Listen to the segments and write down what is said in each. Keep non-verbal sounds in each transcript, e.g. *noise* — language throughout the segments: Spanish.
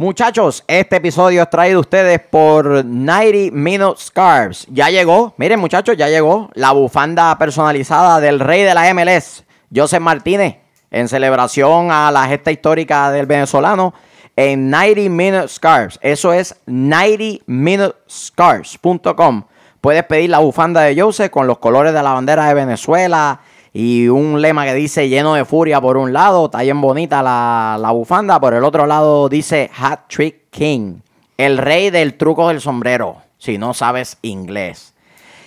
Muchachos, este episodio es traído ustedes por 90 Minute Scarves. Ya llegó, miren muchachos, ya llegó la bufanda personalizada del rey de la MLS, Joseph Martínez, en celebración a la gesta histórica del venezolano en 90 Minute Scarves. Eso es 90minutescarves.com. Puedes pedir la bufanda de Joseph con los colores de la bandera de Venezuela y un lema que dice lleno de furia por un lado, está bien bonita la, la bufanda, por el otro lado dice Hat Trick King, el rey del truco del sombrero, si no sabes inglés.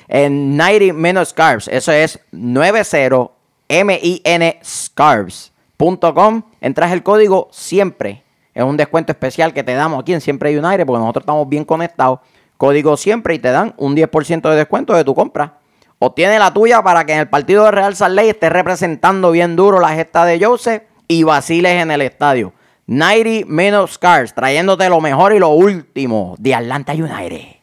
En 90 Minute Scarves, eso es 90 M-I-N Scarves.com, entras el código siempre. Es un descuento especial que te damos aquí en Siempre United porque nosotros estamos bien conectados. Código siempre y te dan un 10% de descuento de tu compra. Obtiene la tuya para que en el partido de Real Salt Lake estés representando bien duro la gesta de Joseph y vaciles en el estadio. 90 Minute Scars, trayéndote lo mejor y lo último de Atlanta United.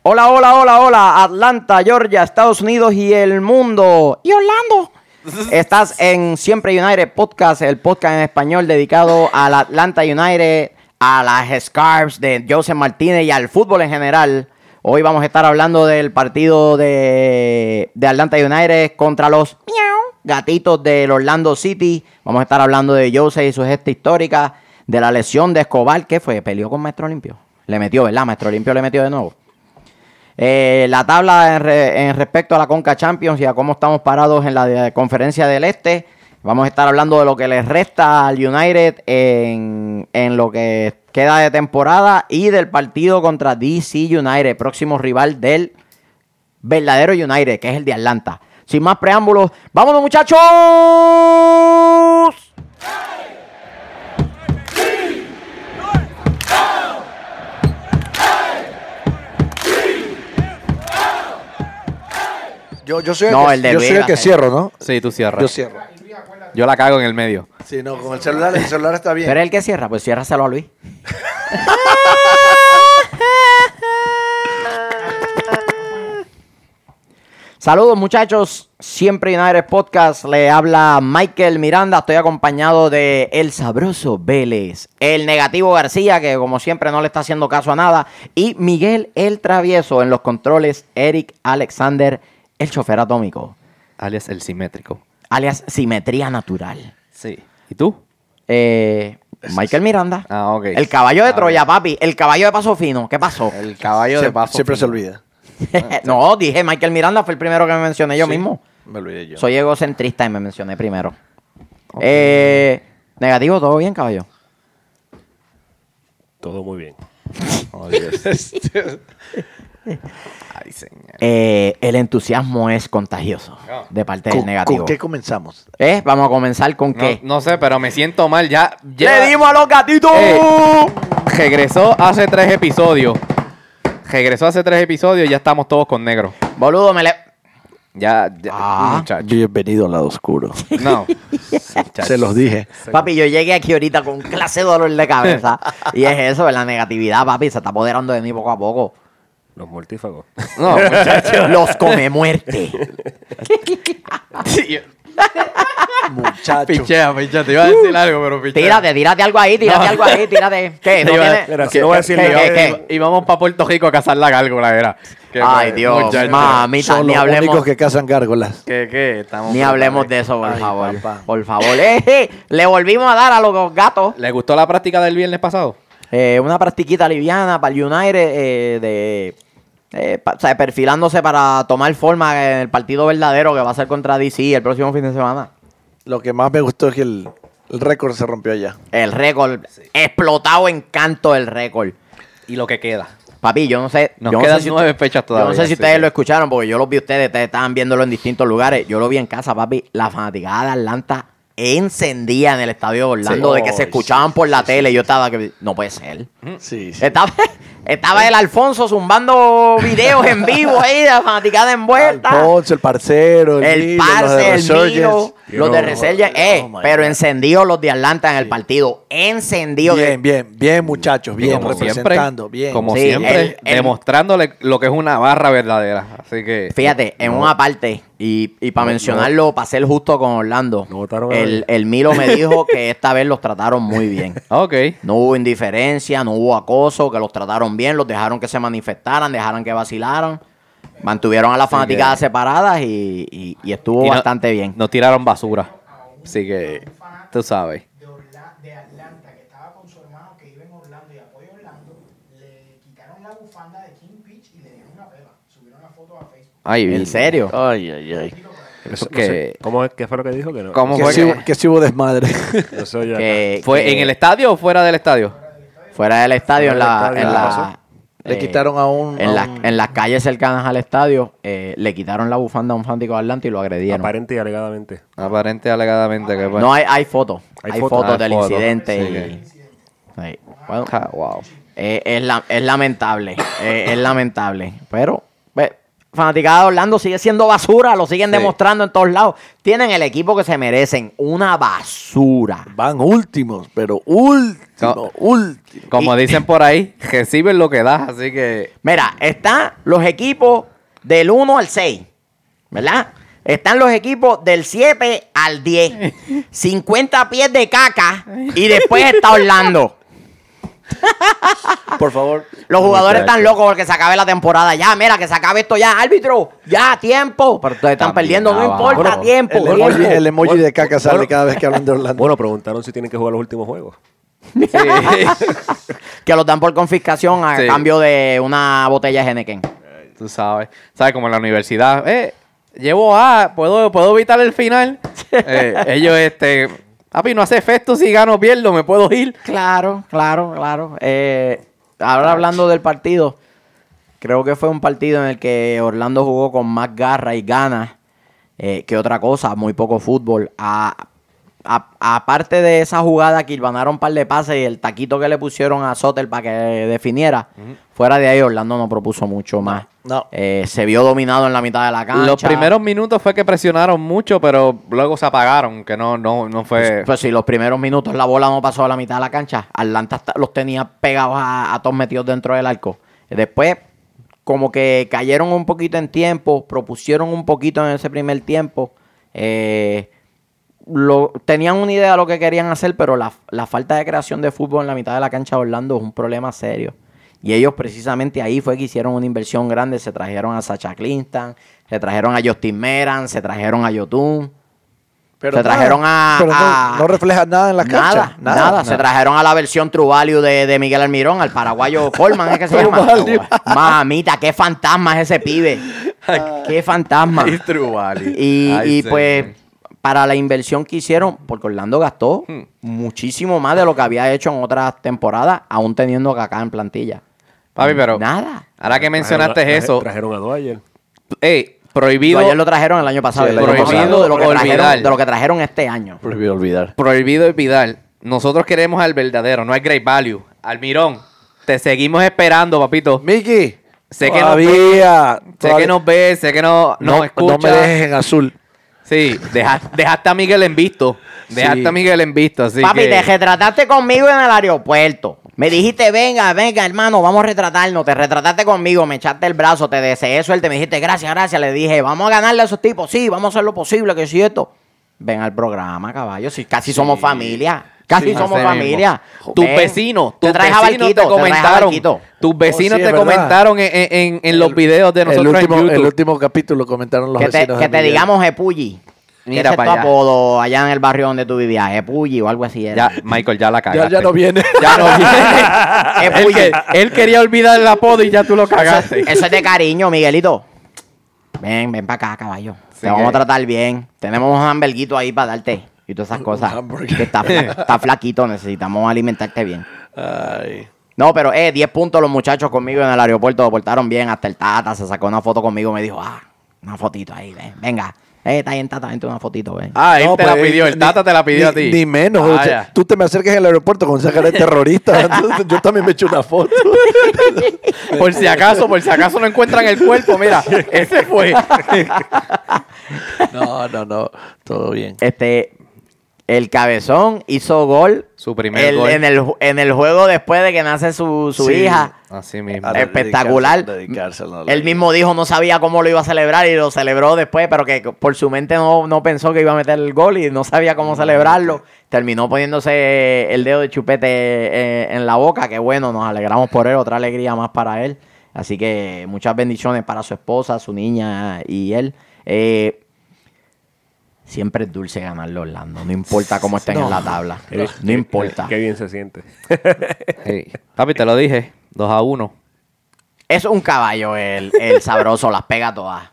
Hola, hola, hola, hola, Atlanta, Georgia, Estados Unidos y el mundo. Y Orlando. *laughs* Estás en Siempre United Podcast, el podcast en español dedicado al Atlanta United, a las Scarves de Joseph Martínez y al fútbol en general. Hoy vamos a estar hablando del partido de, Atlanta United contra los gatitos del Orlando City. Vamos a estar hablando de Joseph y su gesta histórica, de la lesión de Escobar, que fue, peleó con Maestro Limpio. Le metió, ¿verdad? Maestro Limpio le metió de nuevo. Eh, la tabla en, re- en respecto a la Conca Champions y a cómo estamos parados en la conferencia del Este. Vamos a estar hablando de lo que les resta al United en, en lo que queda de temporada y del partido contra DC United, próximo rival del verdadero United, que es el de Atlanta. Sin más preámbulos, ¡vámonos muchachos! Yo, yo soy el No, que, el de yo soy el que cierro, ¿no? Sí, tú cierras. Yo Yo, la cago en el medio. Sí, no, con el celular, el celular está bien. Pero el que cierra, pues ciérraselo a Luis. *laughs* Saludos muchachos, siempre United Podcast, le habla Michael Miranda, estoy acompañado de El Sabroso Vélez, el Negativo García, que como siempre no le está haciendo caso a nada, y Miguel El Travieso en los controles, Eric Alexander, el chofer atómico, Alias el simétrico. Alias Simetría Natural. Sí. ¿Y tú? Eh, Michael Miranda. Ah, ok. El caballo de Ah, Troya, papi. El caballo de paso fino. ¿Qué pasó? El caballo de siempre, paso. siempre se fino. olvida. *laughs* no, dije Michael Miranda fue el primero que me mencioné yo Sí, mismo. Me olvidé yo. Soy egocentrista y me mencioné primero. Eh, negativo, ¿todo bien, caballo? Todo muy bien. *laughs* Oh, Dios. *laughs* Ay, señor. Eh, el entusiasmo es contagioso de parte del ¿Con, negativo. con qué comenzamos? Eh, Vamos a comenzar con No, qué. no sé, pero me siento mal. Ya. ya ¡Le dimos a los gatitos! Eh. Regresó hace tres episodios. Regresó hace tres episodios y ya estamos todos con negro. Boludo, me le... Ya, ya Ah. muchacho. Al lado oscuro. No. *laughs* Se los dije. Papi, yo llegué aquí ahorita con clase de dolor de cabeza. *laughs* y es eso, la negatividad, papi, se está apoderando de mí poco a poco. Los mortífagos. *laughs* No, muchacho. Los come muerte. Muchacho. Pichea, pichea. Te iba a decir algo, pero pichea. Tírate, tírate algo ahí, tírate No. algo ahí, tírate. *laughs* ¿Qué? ¿No Te iba a- tienes- Mira, ¿Qué- no voy a qué- decir qué- nada. qué- qué? Y vamos para Puerto Rico a cazar la gárgola, era. Que, Ay, pues, Dios, muchacho, mamita, Son ni los hablemos, únicos que cazan gárgolas. Que, que estamos ni hablemos de eso, por Ay, favor. papá. Por favor. Eh, eh, le volvimos a dar a los gatos ¿Le gustó la práctica del viernes pasado? eh, una practiquita liviana para el United eh, de... eh, pa- o sea, perfilándose para tomar forma en el partido verdadero que va a ser contra DC el próximo fin de semana. Lo que más me gustó es que el, el récord se rompió allá. El récord, explotado en canto el récord. Y lo que queda. Papi, yo no sé. Nos yo no quedan sé si nueve fechas Yo todavía. no sé si ustedes que- lo escucharon, porque yo lo vi ustedes, ustedes estaban viéndolo en distintos lugares. Yo lo vi en casa, papi. La fanaticada de Atlanta encendía en el estadio Orlando, Sí. de que se escuchaban por la tele. Yo estaba que. No puede ser. Sí, sí. Estaba, *laughs* estaba el Alfonso zumbando videos en vivo ahí de la fanaticada envuelta. Alfonso, el parcero, el, parce, el. Milo. Los de Reserva, eh, Oh pero encendidos los de Atlanta en el partido. Encendidos. Bien, bien, bien, muchachos. Bien, como siempre, representando. Bien. como Sí, siempre, el- el- demostrándole lo que es una barra verdadera. Así que Fíjate, en una parte, y, y para No, mencionarlo, para ser justo con Orlando, No el, el Milo me dijo que esta vez los trataron muy bien. *laughs* Ok. No hubo indiferencia, no hubo acoso, que los trataron bien, los dejaron que se manifestaran, dejaron que vacilaran, mantuvieron a las fanaticadas separadas y, y- y estuvo Y no- bastante bien. Nos tiraron basura. Así que, tú sabes. de, Atlanta que estaba con su hermano que vive en Orlando y apoya a Orlando, le quitaron la bufanda de King Peach y le dieron una pela. Subieron la foto a Facebook. Ay, ¿En serio? Ay, ay, ay. Eso No sé, que- ¿Cómo es? ¿Qué fue lo que dijo? Que no, ¿Cómo Que fue sí, que- que sí hubo desmadre. *laughs* acá. Que, ¿Fue que en el estadio o fuera del estadio? fuera del estadio, en Fuera la, del en estadio, la- ¿qué pasó? Le eh, quitaron a un. en, a un- en las calles cercanas al estadio, eh, le quitaron la bufanda a un fanático de Atlanta y lo agredieron. Aparente y alegadamente. Aparente y alegadamente que. No hay, hay fotos, hay, Hay fotos, fotos. Ah, del incidente. Sí, y- Sí. Bueno, Ah, wow. eh, es, la- es lamentable, eh, es lamentable. Pero, fanaticada de Orlando sigue siendo basura, lo siguen Sí. demostrando en todos lados. Tienen el equipo que se merecen, una basura. Van últimos, pero últimos, No. últimos. Como Y- dicen por ahí, *laughs* reciben lo que das, así que Mira, están los equipos del 1 al 6, ¿verdad? Están los equipos del 7 al 10. 50 *laughs* pies de caca y después está Orlando. *laughs* Por favor. Los jugadores están locos porque se acabe la temporada. Ya, mira, que se acabe esto ya. Árbitro, ya, tiempo. Pero ustedes están También, perdiendo, no abajo. importa, Bueno, tiempo. El emoji, tiempo. el emoji de caca sale Bueno. cada vez que hablan de Orlando. Bueno, preguntaron si tienen que jugar los últimos juegos. sí. *laughs* Que los dan por confiscación a Sí. cambio de una botella de Henneken. tú sabes, sabes como en la universidad, eh, llevo A, puedo puedo evitar el final. *laughs* Eh, ellos este, papi, no hace efecto si gano o pierdo, me puedo ir. Claro, claro, claro. Eh, ahora hablando del partido, creo que fue un partido en el que Orlando jugó con más garra y ganas eh, que otra cosa, muy poco fútbol. Aparte de esa jugada que ilvanaron un par de pases y el taquito que le pusieron a Sotel para que definiera, fuera de ahí Orlando no propuso mucho más. No. Eh, se vio dominado en la mitad de la cancha. Los primeros minutos fue que presionaron mucho, pero luego se apagaron, que no no no fue Pues sí, los primeros minutos la bola no pasó a la mitad de la cancha. Atlanta hasta- los tenía pegados a, a todos metidos dentro del arco. Después, como que cayeron un poquito en tiempo, propusieron un poquito en ese primer tiempo. Eh, lo, tenían una idea de lo que querían hacer, pero la, la falta de creación de fútbol en la mitad de la cancha de Orlando es un problema serio. Y ellos precisamente ahí fue que hicieron una inversión grande. Se trajeron a Sacha Clinton, se trajeron a Justin Meran, se trajeron a Yotun. Pero se nada, trajeron a- Pero no, a- no refleja nada en la Nada, cancha. nada, Se trajeron a la versión True Value de, de Miguel Almirón, al paraguayo *laughs* Colman, ¿es que se llama? Mamita, qué fantasma es ese pibe. *laughs* qué fantasma. Y True Valley. Y, Ay, y señor. pues, para la inversión que hicieron, porque Orlando gastó Hmm. muchísimo más de lo que había hecho en otras temporadas, aún teniendo a Kaká en plantilla. Papi, pero Nada. ahora que mencionaste Trajeron eso, Trajeron a Dwyer. ey, prohibido Ayer lo trajeron el año pasado. Sí, el Estamos año pasado. de lo, que Olvidar. trajeron, de lo que trajeron este año. Prohibido olvidar. prohibido olvidar. Nosotros queremos al verdadero, no al great value. Almirón, te seguimos esperando, papito. Miki. Sé que nos todavía, Sé todavía- que nos ves, sé que no, nos no, escucha. no me dejes en azul. Sí, deja- dejaste a Miguel en visto. Dejaste Sí. a Miguel en visto, así Papi, que... te retrataste conmigo en el aeropuerto. Me dijiste, venga, venga, hermano, vamos a retratarnos. Te retrataste conmigo, me echaste el brazo, te deseé suerte. Me dijiste, gracias, gracias. Le dije, vamos a ganarle a esos tipos. Sí, vamos a hacer lo posible, que es cierto. Ven al programa, caballo. Si casi somos familia. Casi Sí, somos familia. mismo. Tus Ven. vecinos, Te tus a vecinos Barquito, te te comentaron. Tus vecinos Oh, sí, te comentaron en, en- en los videos de El nosotros último, en el último capítulo comentaron los Que te, vecinos. que te digamos Epulli. Mira Ese es tu para allá. apodo allá en el barrio donde tú vivías. Epulli o algo así era. Ya, Michael, ya la Ya, cagaste. *laughs* ya no *laughs* viene. Ya no viene. él, Epulli. que- él quería olvidar el apodo y ya tú lo cagaste. Eso es de cariño, Miguelito. Ven, ven para acá, caballo. Sí Te vamos que- a tratar bien. Tenemos un hamburguito ahí para darte. Y todas esas *laughs* cosas. Que está, está *laughs* flaquito, necesitamos alimentarte bien. Ay. No, pero eh, 10 puntos los muchachos conmigo en el aeropuerto, lo portaron bien. Hasta el Tata se sacó una foto conmigo, me dijo, ah, una fotito ahí, ven, venga, Eh, está bien, Tata, vente una fotito, ve. Ah, él No, te la pues, pidió, el ni- Tata te la pidió ni- a ti. Ni menos. o sea, tú te me acercas en el aeropuerto con sacar de terrorista. *laughs* entonces yo también me echo una foto. Por si acaso, por si acaso no encuentran el cuerpo, mira, ese fue. No, no, no. Todo bien. Este, el cabezón hizo gol, Su primer el- gol. En, el, en el juego después de que nace su, su Sí. hija. Así mismo. A Espectacular. dedicarse- Él mismo dijo no sabía cómo lo iba a celebrar y lo celebró después, pero que por su mente no, no pensó que iba a meter el gol y no sabía cómo celebrarlo. Terminó poniéndose el dedo de chupete eh, en la boca, que bueno, nos alegramos por él, otra alegría más para él. Así que muchas bendiciones para su esposa, su niña y él. Eh, siempre es dulce ganarle a Orlando, no importa cómo estén en la tabla. *laughs* No importa. Qué bien se siente. *laughs* Sí. Papi, te lo dije, 2 a 1. Es un caballo el, el sabroso, las pega todas.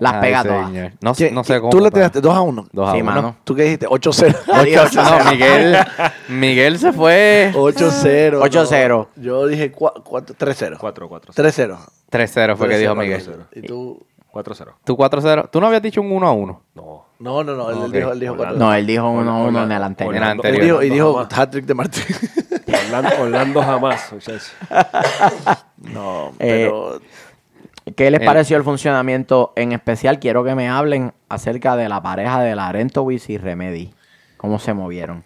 Las Ay, pega todas. señor. No, ¿Qué- no sé cómo. Tú le tiraste 2 a 1. 2 a Sí, 1. mano. ¿Tú qué dijiste? 8-0. *laughs* Adiós, No, Miguel, Miguel se fue 8-0. 8-0. no. Yo dije 4, 3-0. 4, 4, 3-0. 3-0 fue que dijo 3-0, Miguel. 4-0. ¿Y tú? 4, 0. Tú 4-0. ¿Tú no habías dicho un 1 a 1? No. No, no, no. Él, dijo, él dijo 4 No, él dijo 1-1 Orlando- en el anterior. En el Orlando- Y anterior. dijo, y dijo hat-trick de Martín. Orlando, Orlando jamás, muchachos. *laughs* no, Eh, pero... ¿Qué les El- pareció el funcionamiento? En especial, quiero que me hablen acerca de la pareja de Larentowicz y Remedy. ¿Cómo se movieron?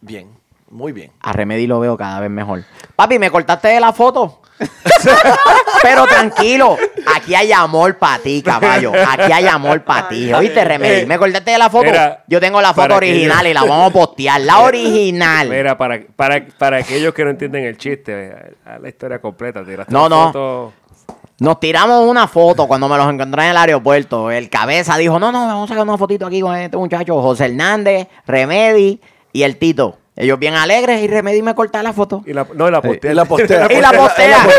Bien. Muy bien. A Remedy lo veo cada vez mejor. Papi, ¿me cortaste de la foto? *laughs* Pero tranquilo, aquí hay amor para ti, caballo. Aquí hay amor para ti. ¿Oíste, Remedy? ¿Me cortaste de la foto? Mira, Yo tengo la foto original que- y la vamos a postear. La *laughs* original. Mira, para, para, para aquellos que no entienden el chiste, a a la historia completa. tiraste No, una no. foto- Nos tiramos una foto cuando me los encontré en el aeropuerto. El cabeza dijo, no, no, vamos a sacar una fotito aquí con este muchacho. José Hernández, Remedy y el Tito. Ellos bien alegres y Remedy me corta la foto. Y la, no, y la postea. Y la postea. *laughs* Y la postea. *laughs*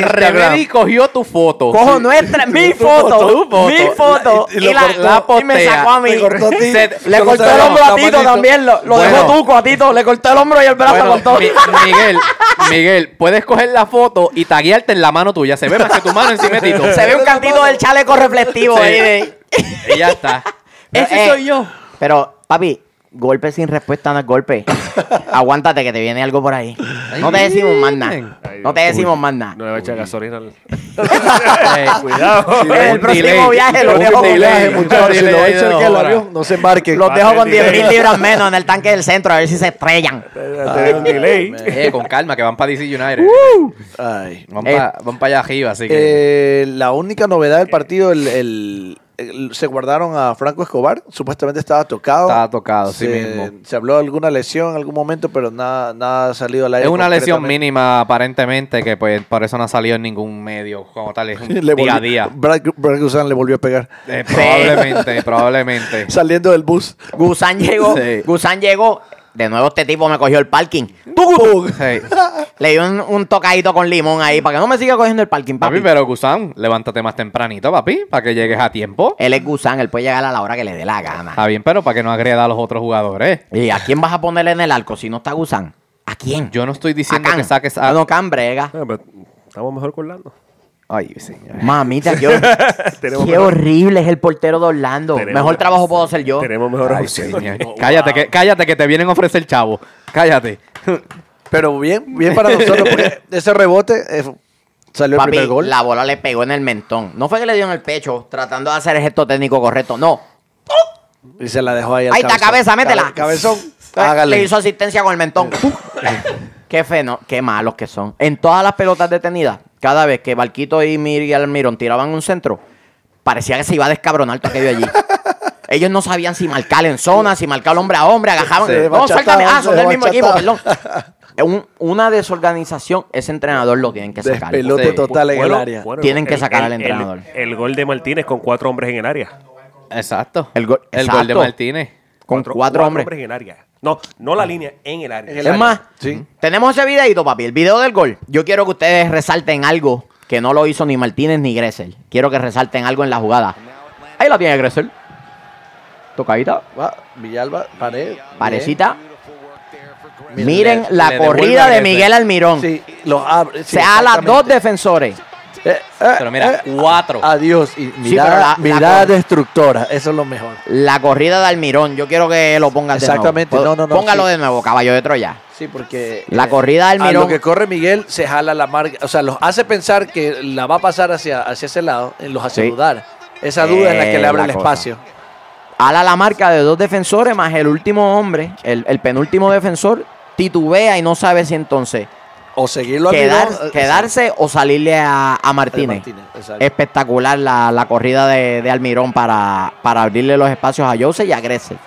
Remedy, cogió tu foto. Cojo nuestra, mi *laughs* foto, tu foto. mi foto. Y- y Y, lo la, cortó. la- y me postea. sacó a mí. Me cortó a ti. Se- le cortó el hombro a Tito también. Lo, lo Bueno. dejó tuco a Tito. Le cortó el hombro y el brazo Bueno, con todo. Mi- Miguel, Miguel, puedes coger la foto y taguearte en la mano tuya. Se ve más que tu mano encima de Tito. Se ve un cantito del chaleco reflectivo Sí. ahí de... Y ya está. Ese Eh, soy yo. Pero, papi, golpe sin respuesta no es golpe. *laughs* Aguántate que te viene algo por ahí. No te decimos más nada. No te decimos más nada. No le va a echar gasolina al... *laughs* Eh, Cuidado. En el próximo delay. viaje lo dejo, delay. Muchachos. Si lo cerca dos del horas. avión, no se embarque. los dejo con 10 mil delay. libras menos en el tanque del centro a ver si se estrellan. Un delay. eh, con calma, que van para DC United. Ay. Van Eh, para allá arriba, así que. Eh, la única novedad del partido, el, el- el- se guardaron a Franco Escobar. Supuestamente estaba tocado. Estaba tocado, sí se, mismo. Se habló de alguna lesión en algún momento, pero nada, nada ha salido al aire. Es una lesión mínima, aparentemente, que pues por eso no ha salido en ningún medio como tal. Es un *laughs* Le día volvió- a día. Brad, Brad Guzan le volvió a pegar. Eh, probablemente, *laughs* probablemente. Saliendo del bus. Gusán llegó, Sí. Llegó. De nuevo este tipo me cogió el parking. *laughs* Le dio un, un tocadito con limón ahí para que no me siga cogiendo el parking, papi. Papi, pero Gusán, levántate más tempranito, papi, para que llegues a tiempo. Él es Gusán, él puede llegar a la hora que le dé la gana. Está bien, pero para que no agreda a los otros jugadores. ¿Y a quién vas a ponerle en el arco si no está Gusán? ¿A quién? Yo no estoy diciendo que saques Ah, a. no, Can brega. Ah, pero estamos mejor con Orlando. Ay, señor. Mamita, *laughs* Tenemos qué mejor- horrible es el portero de Orlando. Tenemos- Mejor trabajo puedo hacer yo. Tenemos mejores Ay, señor. Cállate, que, cállate, que te vienen a ofrecer chavo. Cállate. Pero bien, bien para nosotros, porque *laughs* ese rebote eh, salió el Papi, primer gol. la bola le pegó en el mentón. No fue que le dio en el pecho tratando de hacer el gesto técnico correcto. No. Y se la dejó ahí al Ahí está, cabeza, métela. Cabe- Cabezón. *laughs* Le Hágale. hizo asistencia con el mentón. qué feno, qué malos que son. En todas las pelotas detenidas, cada vez que Barquito y Miguel Almirón tiraban un centro, parecía que se iba a descabronar todo aquello allí. *laughs* Ellos no sabían si marcar en zona, si marcar hombre a hombre, agajaban. Se no, suéltame. Ah, son del mismo equipo, perdón. Un- una desorganización, ese entrenador lo tienen que sacar. Despelote Sí. total en Bueno, el área. bueno, Tienen que el- sacar al entrenador. El, el gol de Martínez con cuatro hombres en el área. Exacto. El gol- el gol de. Martínez. Con cuatro, hombres. en el área. No, no la línea, en el área. En el Es área. más, Sí. tenemos ese videito, papi, el video del gol. Yo quiero que ustedes resalten algo que no lo hizo ni Martínez ni Gressel. Quiero que resalten algo en la jugada. Ahí la tiene Gressel. Tocadita, Va, Villalba, pared. parecita. Miren Le- la le corrida a de Gressel. Miguel Almirón. Sí, los abre. sí, Se a las dos exactamente. defensores. Eh, eh, Pero mira, eh, cuatro. Adiós. Y mirada, la destructora. Eso es lo mejor. La corrida de Almirón, yo quiero que lo pongas de nuevo. Exactamente, no, no, no, Póngalo sí. de nuevo, caballo de Troya. Sí, porque. La eh, corrida de A Almirón. lo que corre Miguel se jala la marca. O sea, los hace pensar que la va a pasar hacia, hacia ese lado. Los hace Sí. dudar. Esa duda es la que le abre el cosa. espacio. ala la marca de dos defensores más el último hombre, el, el penúltimo defensor, titubea y no sabe si entonces O seguirlo a quedar- eh, quedarse o salirle a, a Martínez. Espectacular la, la corrida de, de Almirón para, para abrirle los espacios a Jose y a Gressel.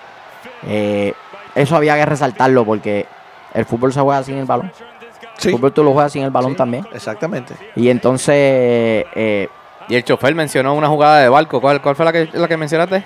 Eh, eso había que resaltarlo porque el fútbol se juega sin el balón. Sí, El fútbol tú lo juegas sin el balón sí, también. Exactamente. Y entonces, eh, Y el chofer mencionó una jugada de barco. ¿Cuál, cuál fue la que, la que mencionaste?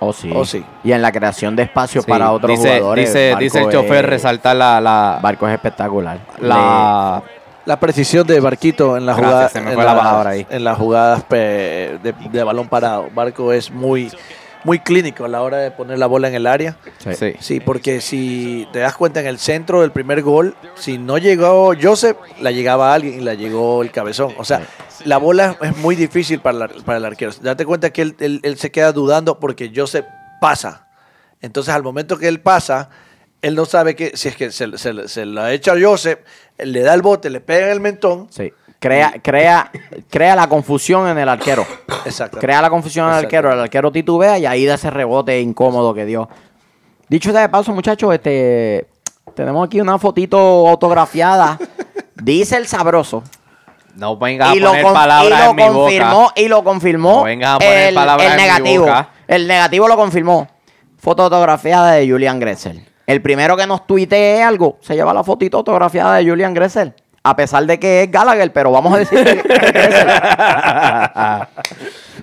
Oh sí. Oh, sí. Y en la creación de espacios Sí, para otros dice, jugadores. Dice, dice el es- chofer resaltar la, la, Barco es espectacular. la- La precisión de Barquito en la Gracias, jugada. se me en las- ahí. En las jugadas de balón parado. Barco es muy, muy clínico a la hora de poner la bola en el área. Sí. sí. Sí, porque si te das cuenta en el centro del primer gol, si no llegó Joseph, la llegaba alguien y la llegó el cabezón. O sea, la bola es muy difícil para, la- para el arquero. Date cuenta que él, él- él se queda dudando porque Joseph pasa. Entonces, al momento que él pasa, él no sabe que si es que se, se- se la echa a Joseph, le da el bote, le pega en el mentón. Sí. Crea, crea, crea la confusión en el arquero. Exacto. Crea la confusión en el arquero. El arquero titubea y ahí da ese rebote incómodo que dio. Dicho sea de paso, muchachos, este, tenemos aquí una fotito autografiada. Dice el sabroso. No vengas a y lo, poner palabras en mi confirmó, boca. y lo confirmó No vengas a poner el, palabras el en mi negativo. boca. El negativo lo confirmó. Foto autografiada de Julian Gressel. El primero que nos tuitee algo se lleva la fotito autografiada de Julian Gressel. A pesar de que es Gallagher, pero vamos a decir que es Gressel. *laughs*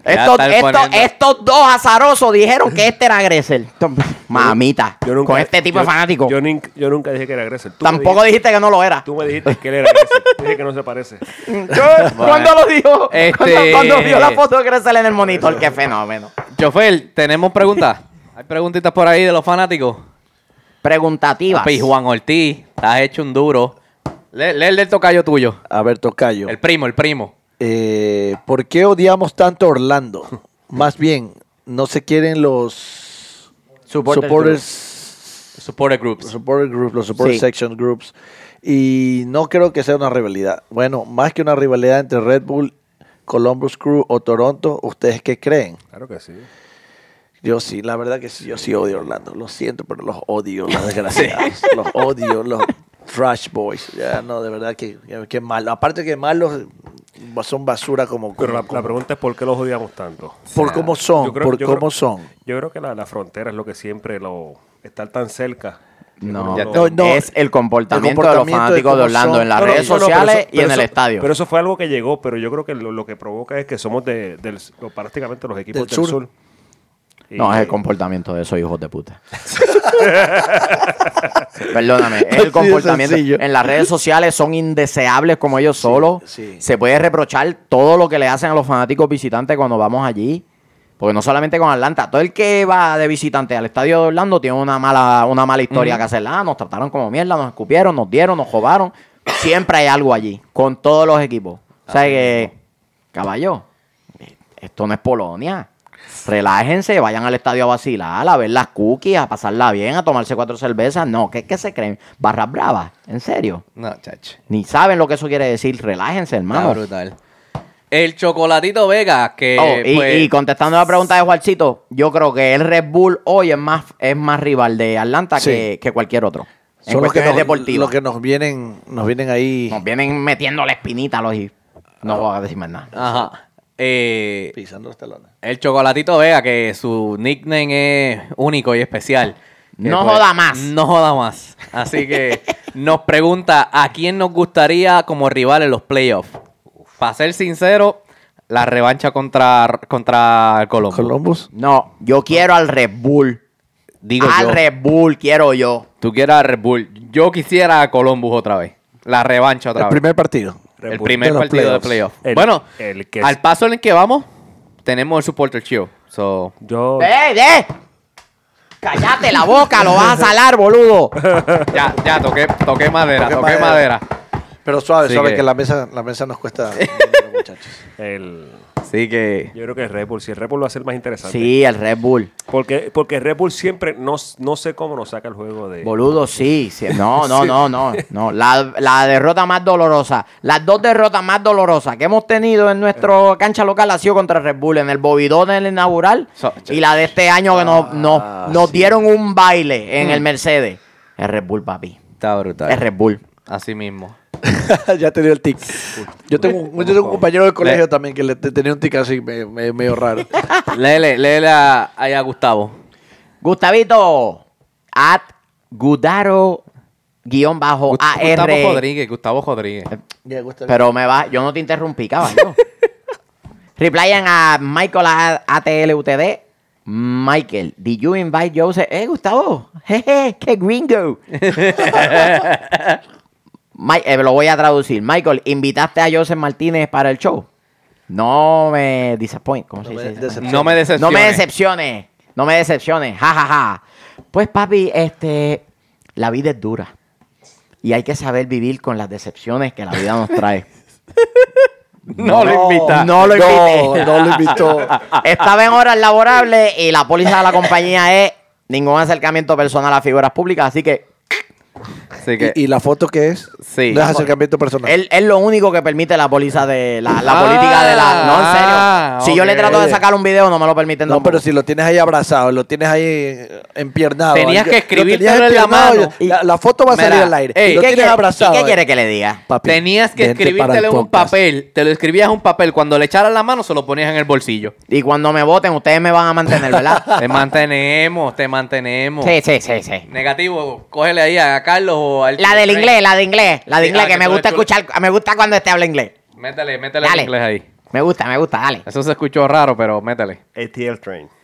estos, estos- estos dos azarosos dijeron que este era Gressel. *laughs* Mamita, Yo nunca- con este tipo de yo- fanáticos. Yo, nunca dije que era Gressel. Tú Tampoco dijiste que no lo era. Tú me dijiste que él era Gressel. Dije que no se parece. *laughs* ¿Cuándo lo dijo? Este- Cuando, cuando vio la foto de Gressel en el monitor. Qué fenómeno. Chofer, tenemos preguntas. Hay preguntitas por ahí de los fanáticos. Preguntativas. Juan Ortiz, estás hecho un duro. Lee, lee el del tocayo tuyo. A ver, Tocayo. El primo, el primo. Eh, ¿Por qué odiamos tanto a Orlando? *laughs* Más bien, no se quieren los Supporters supporters, Supporter groups. supporter groups, los support Sí. section groups. Y no creo que sea una rivalidad. Bueno, más que una rivalidad entre Red Bull, Columbus Crew o Toronto, ¿ustedes qué creen? Claro que sí. Yo sí, la verdad que sí, yo sí odio a Orlando. Lo siento, pero los odio, los *laughs* desgraciados. Los odio, los trash boys. Ya no, de verdad que, que, malo. Aparte que malos, son basura como... Pero la, como- la pregunta es por qué los odiamos tanto. por cómo son, yo creo- por cómo creo- son. Yo creo que la, la frontera es lo que siempre lo... Estar tan cerca. No, No, no, es el comportamiento, el de los de fanáticos de, Orlando son. en las No, redes no, no, pero sociales eso- y en el estadio. Pero eso fue algo que llegó, pero yo creo que lo, lo que provoca es que somos de, del, prácticamente los equipos Del del, sur. sur. Y- no, es el comportamiento de esos hijos de puta. *laughs* Perdóname, es el comportamiento. En las redes sociales son indeseables como ellos solos. sí. Se puede reprochar todo lo que le hacen a los fanáticos visitantes cuando vamos allí. Porque no solamente con Atlanta, todo el que va de visitante al estadio de Orlando tiene una mala, una mala historia que hacer. Ah, nos trataron como mierda, nos escupieron, nos dieron, nos jobaron. Siempre hay algo allí, con todos los equipos. O sea que, caballo, esto no es Polonia. Relájense, vayan al estadio a vacilar, a ver las cookies, a pasarla bien, a tomarse cuatro cervezas. No, ¿qué, qué se creen? Barras bravas, en serio. No, chacho. Ni saben lo que eso quiere decir. Relájense, Está hermano. brutal. El chocolatito Vega, que Oh, y, pues, y contestando la pregunta de Juarcito, yo creo que el Red Bull hoy es más, es más rival de Atlanta Sí. que, que cualquier otro. En Son los que, nos, los que nos vienen, nos vienen ahí Nos vienen metiendo la espinita a los y no voy a decir más nada. Ajá. Eh, pisando los talones. el chocolatito Vega, que su nickname es único y especial. No joda más. No joda más. Así que *laughs* nos pregunta a quién nos gustaría como rival en los playoffs. Para ser sincero, la revancha contra, contra el. Columbus. No, yo quiero al Red Bull. Digo al yo. Red Bull quiero yo. Tú quieras a Red Bull. Yo quisiera a Columbus otra vez. La revancha otra El vez. primer partido. El primer partido de playoff. El- bueno, el que- al paso en el que vamos, tenemos el supporter chill. So, Yo, ¡Eh, eh! Cállate la boca, lo vas a salar, boludo. *laughs* Ya, ya, toqué, toqué madera, Toqué toqué madera. madera. Pero suave, Sí suave, que- que, la mesa la mesa nos cuesta dinero, muchachos. *laughs* El, Así que. yo creo que Red Bull, si el Red Bull va a ser más interesante. Sí, el Red Bull. Porque, porque Red Bull siempre, no, no sé cómo nos saca el juego de... Boludo, sí. sí. No, no, no, no. no. La, la derrota más dolorosa. Las dos derrotas más dolorosas que hemos tenido en nuestra cancha local ha sido contra Red Bull. En el Bobidón, en el inaugural. So- y la de este año que nos, nos, nos dieron un baile en el Mercedes. El Red Bull, papi. Está brutal. El Red Bull. Así mismo. *laughs* ya te dio el tic. Yo tengo, un- yo tengo un compañero del colegio también que le te- tenía un tic así me- me- medio raro. *laughs* Léele, léele a, ahí a Gustavo. Gustavito. At Gudaro guion bajo Gust- AR. Gustavo Rodríguez, Gustavo Rodríguez. Pero me va, yo no te interrumpí, caballo. *laughs* Replyan a Michael a- ATLUTD. Michael, did you invite Joseph? Eh, Gustavo, jeje, qué gringo. Eh, lo voy a traducir. Michael, ¿invitaste a Joseph Martínez para el show? No me disappoint. ¿Cómo se No me dice? decepciones. No me decepciones. No me decepciones. No me decepciones. Ja, ja, ja. Pues, papi, este, la vida es dura. Y hay que saber vivir con las decepciones que la vida nos trae. *laughs* No, lo invita. No lo invité. No, *laughs* no lo invitó. Estaba en horas laborables y la póliza de la compañía es ningún acercamiento personal a figuras públicas. Así que Así que. ¿Y, y la foto qué es? Sí. No es acercamiento personal. él es lo único que permite la póliza de la, la Ah, política de la. No, en serio. ah, si yo le trato de sacar un video, no me lo permiten. no, tampoco. pero si lo tienes ahí abrazado, lo tienes ahí eh, empiernado. Tenías que lo tenías escribírtelo en la mano. La, la foto va a salir al aire. ey, lo ¿Qué tienes quiere- abrazado. ¿Y qué quiere que le diga? Papi, Tenías que escribírtelo en un papel. Te lo escribías en un papel. Cuando le echaras la mano, se lo ponías en el bolsillo. Y cuando me voten, ustedes me van a mantener, ¿verdad? *laughs* Te mantenemos, te mantenemos. sí, sí, sí, sí. Negativo, cógele ahí a Carlos o al. La del inglés, la de inglés, la de Sí, inglés, ah, que que me tú gusta escuchar, me gusta cuando este habla inglés. Métele, métele Dale. el inglés ahí. Me gusta, me gusta, dale. Eso se escuchó raro, pero métele. ATL Train. *laughs*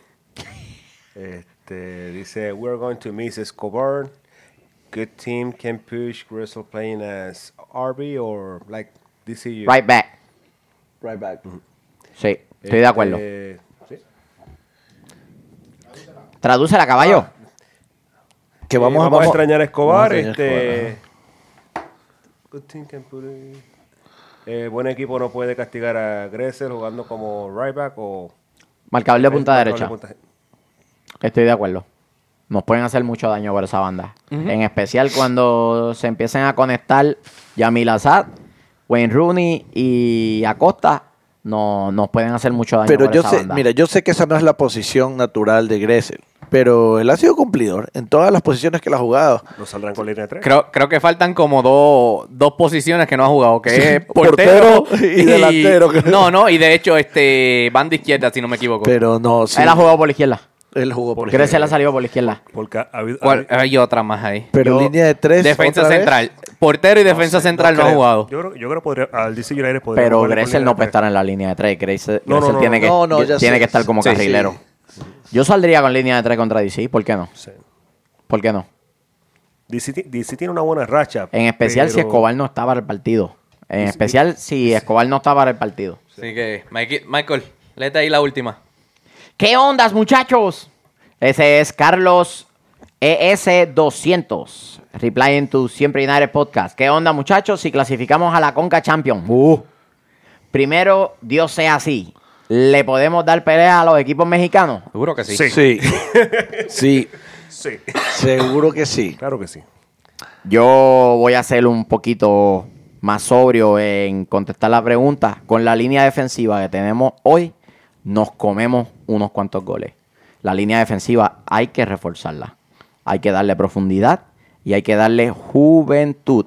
Este, dice, we're going to miss Escobar. Good team can push Russell playing as RB or like DCU. Right back. Right back. Sí, estoy de acuerdo. Este, sí. Tradúcela, caballo. Que Eh, vamos, vamos, a extrañar a Escobar. vamos a extrañar a este, it- eh, buen equipo no puede castigar a Gressel jugando como right back o Marcador de punta derecha. punta- Estoy de acuerdo. Nos pueden hacer mucho daño por esa banda. En especial cuando se empiecen a conectar Yamil Azad, Wayne Rooney y Acosta. No, nos pueden hacer mucho daño Pero por yo esa sé, banda. mira, yo sé que esa no es la posición natural de Gressel, pero él ha sido cumplidor en todas las posiciones que él ha jugado. No saldrán con línea de tres. Creo, creo que faltan como dos, dos posiciones que no ha jugado, que es *laughs* portero, portero y delantero. No, no, y de hecho, este banda izquierda, si no me equivoco. Pero no, sí, Él ha jugado por la izquierda. Él jugó por le ha salido por la izquierda. Porque ha habido, ha ¿Cuál- habido- Hay otra más ahí. Pero Yo- línea de tres. Defensa otra vez. central. Portero y defensa central no, ha creo. jugado. Yo creo, yo creo que podría, al DC United podría Pero con Gressel línea no de puede tres. estar en la línea de tres. Gressel, No, no, Gressel no, tiene, que, no, no, ya tiene sé. que estar como Sí, sí. carrilero. Yo saldría con línea de tres contra DC. ¿Por qué no? Sí. ¿Por qué no? DC, ti- DC tiene una buena racha. En especial si pero- Escobar no está para el partido. En especial si Escobar no está para el partido. Así que, Mikey- Michael, léete ahí la última. ¿Qué ondas, muchachos? Ese es Carlos E ES200. Replying to Siempre United Podcast. ¿Qué onda, muchachos? Si clasificamos a la Conca Champions. Uh. Primero, Dios sea así. ¿Le podemos dar pelea a los equipos mexicanos? Seguro que sí. Sí. Sí. *laughs* sí, Sí, seguro que sí. claro que sí. Yo voy a ser un poquito más sobrio en contestar la pregunta. Con la línea defensiva que tenemos hoy, nos comemos unos cuantos goles. La línea defensiva hay que reforzarla. Hay que darle profundidad y hay que darle juventud.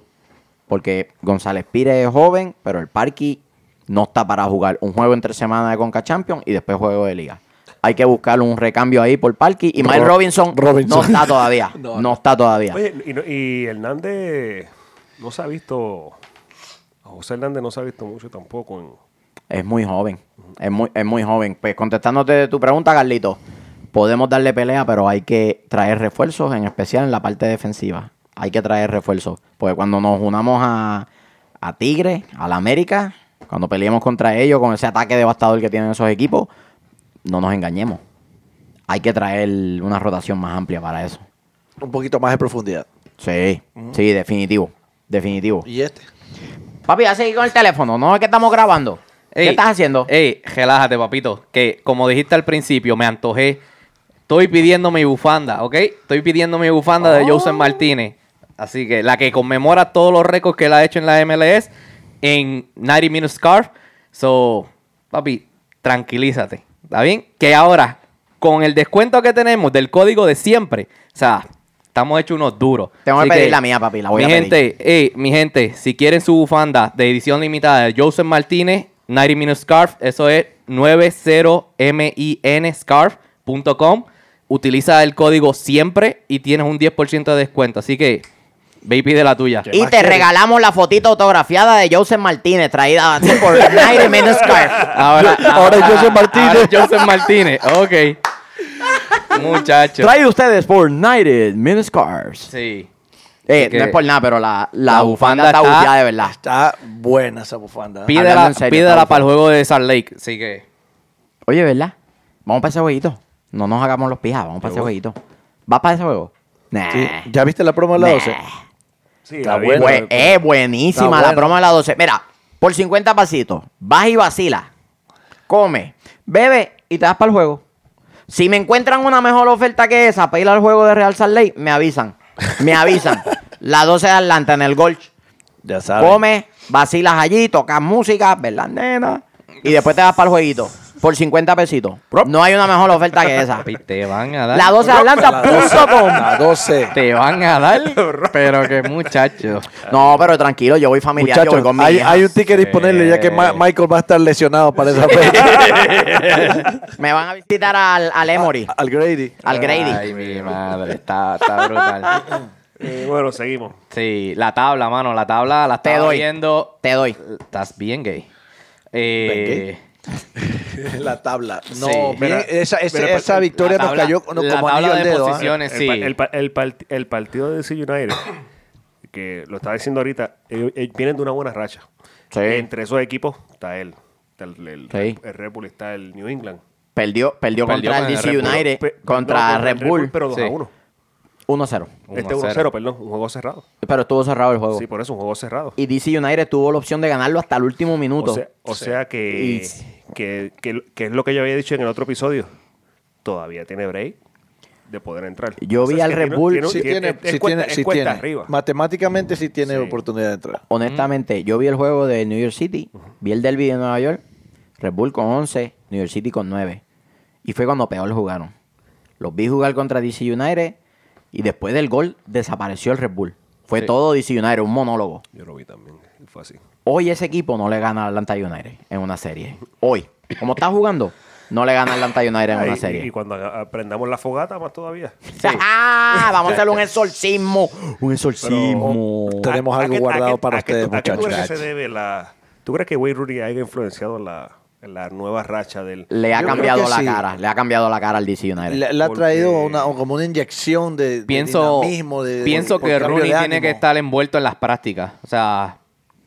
Porque González Pires es joven, pero el Parky no está para jugar un juego entre semana de Conca Champions y después juego de liga. Hay que buscar un recambio ahí por Parky y Mike Ro- Robinson, Robinson. no está todavía. *laughs* no, No, está todavía. Oye, y, no- y Hernández no se ha visto. a José Hernández no se ha visto mucho tampoco. En, Es muy joven. Es muy, es muy joven. Pues contestándote tu pregunta, Carlito, podemos darle pelea, pero hay que traer refuerzos, en especial en la parte defensiva. Hay que traer refuerzos. Porque cuando nos unamos a, a Tigre, a la América, cuando peleemos contra ellos con ese ataque devastador que tienen esos equipos, no nos engañemos. hay que traer una rotación más amplia para eso. Un poquito más de profundidad. Sí, sí, definitivo. Definitivo. ¿Y este? Papi, ya seguí con el teléfono, no es que estamos grabando. ¿Qué estás haciendo? Ey, relájate, papito. Que como dijiste al principio, me antojé. Estoy pidiendo mi bufanda, ¿ok? Estoy pidiendo mi bufanda de Oh. Joseph Martínez. Así que la que conmemora todos los récords que él ha hecho en la MLS en 90 Minutes Scarf. So, papi, tranquilízate. ¿Está bien? Que ahora, con el descuento que tenemos del código de siempre, o sea, estamos hechos unos duros. Tengo que pedir la mía, papi, la voy mi a pedir. gente, ey, mi gente, si quieren su bufanda de edición limitada de Joseph Martínez, 90 Minutes Scarf, eso es 90minscarf.com. Utiliza el código siempre y tienes un 10% de descuento. Así que ve y pide la tuya. Y te quieres? regalamos la fotito autografiada de Joseph Martínez, traída así por *laughs* 90 Minutes Scarf. Ahora, Ahora es Joseph Martínez. ahora es Joseph Martínez, ok. *laughs* Muchacho. Traído ustedes por 90 Minutes Scarves. Sí. Eh, no es por nada, pero la, la, La bufanda, bufanda está está- bufiada de verdad. Está buena esa bufanda. Pídela, serio, pídela para el juego de Salt Lake. Así que. Oye, ¿verdad? Vamos para ese jueguito. No nos hagamos los pijas, vamos para ese jueguito. ¿Vas para ese juego? Nah. Sí. ¿Ya viste la promo de la Nah. 12? Sí, Está la vi, bueno. Bue- pero- es buenísima Está la bueno. promo de la 12. Mira, por 50 pasitos, vas y vacila, come, bebe y te das para el juego. Si me encuentran una mejor oferta que esa para ir al juego de Real Salt Lake, me avisan. Me avisan. la 12 de Atlanta en el Golch. Ya sabes. Come, vacilas allí, tocas música, ¿verdad, nena? Y después te vas para el jueguito. Por 50 pesitos. No hay una mejor oferta que esa. Te van a dar. La 12 de Atlanta.com. La 12. Te van a dar. *laughs* pero que muchacho. No, pero tranquilo, yo voy familiar, yo voy Muchachos, con mi hay, hija. hay un ticket disponible ya que Ma- Michael va a estar lesionado para esa fecha. *laughs* Me van a visitar al, al Emory, Al Grady. al Grady. Ay, mi madre. Está, está brutal. *laughs* Eh, bueno, seguimos. Sí, la tabla, mano. La tabla la Te estaba doy. viendo. Te doy. Estás bien gay. Eh, La tabla. No, Sí. bien, Mira, esa, esa, victoria la nos tabla- cayó no, como tabla anillo al de dedo. ¿ah? posiciones. El, el pa- el part- el partido de DC United, que lo estaba diciendo ahorita, ellos, ellos vienen de una buena racha. Sí. Entre esos equipos está él. Está el, el, Sí. el Red Bull, está el New England. Perdió, perdió, Perdió contra con el DC. United, contra Red Bull, pero 2 Sí. a 1. 1-0. Este 1-0. 1-0, perdón, un juego cerrado. Pero estuvo cerrado el juego. Sí, por eso, un juego cerrado. Y DC United tuvo la opción de ganarlo hasta el último minuto. O sea, o sea que, Y- que, que, que es lo que yo había dicho en el otro episodio. Todavía tiene break de poder entrar. Yo vi al Red tiene- Bull- tiene- Sí tiene- tiene, sí sí arriba. Matemáticamente sí tiene Sí. oportunidad de entrar. Honestamente, yo vi el juego de New York City, vi el derby de Nueva York, Red Bull con 11, New York City con 9. Y fue cuando peor jugaron. Los vi jugar contra DC United y después del gol desapareció el Red Bull. Fue Sí. todo DC United, un monólogo. Yo lo vi también. Fue así. Hoy ese equipo no le gana al Atlanta United en una serie. Hoy. Como está jugando, no le gana al Atlanta United en una serie. Y, cuando a- aprendamos la fogata, más todavía. ¡Ah! Vamos a hacer un *laughs* exorcismo. Un exorcismo. Tenemos ¿A- a algo guardado a para a ustedes, ¿A qué tú crees que muchachos. se debe la... ¿Tú crees que Wayne Rooney haya influenciado en la, la nueva racha del... Le ha Yo cambiado la sí. cara. Le ha cambiado la cara al DC United. Le, le ha Porque- traído una, como una inyección de, de pienso dinamismo, de, pienso por que Rooney de tiene que estar envuelto en las prácticas. O sea,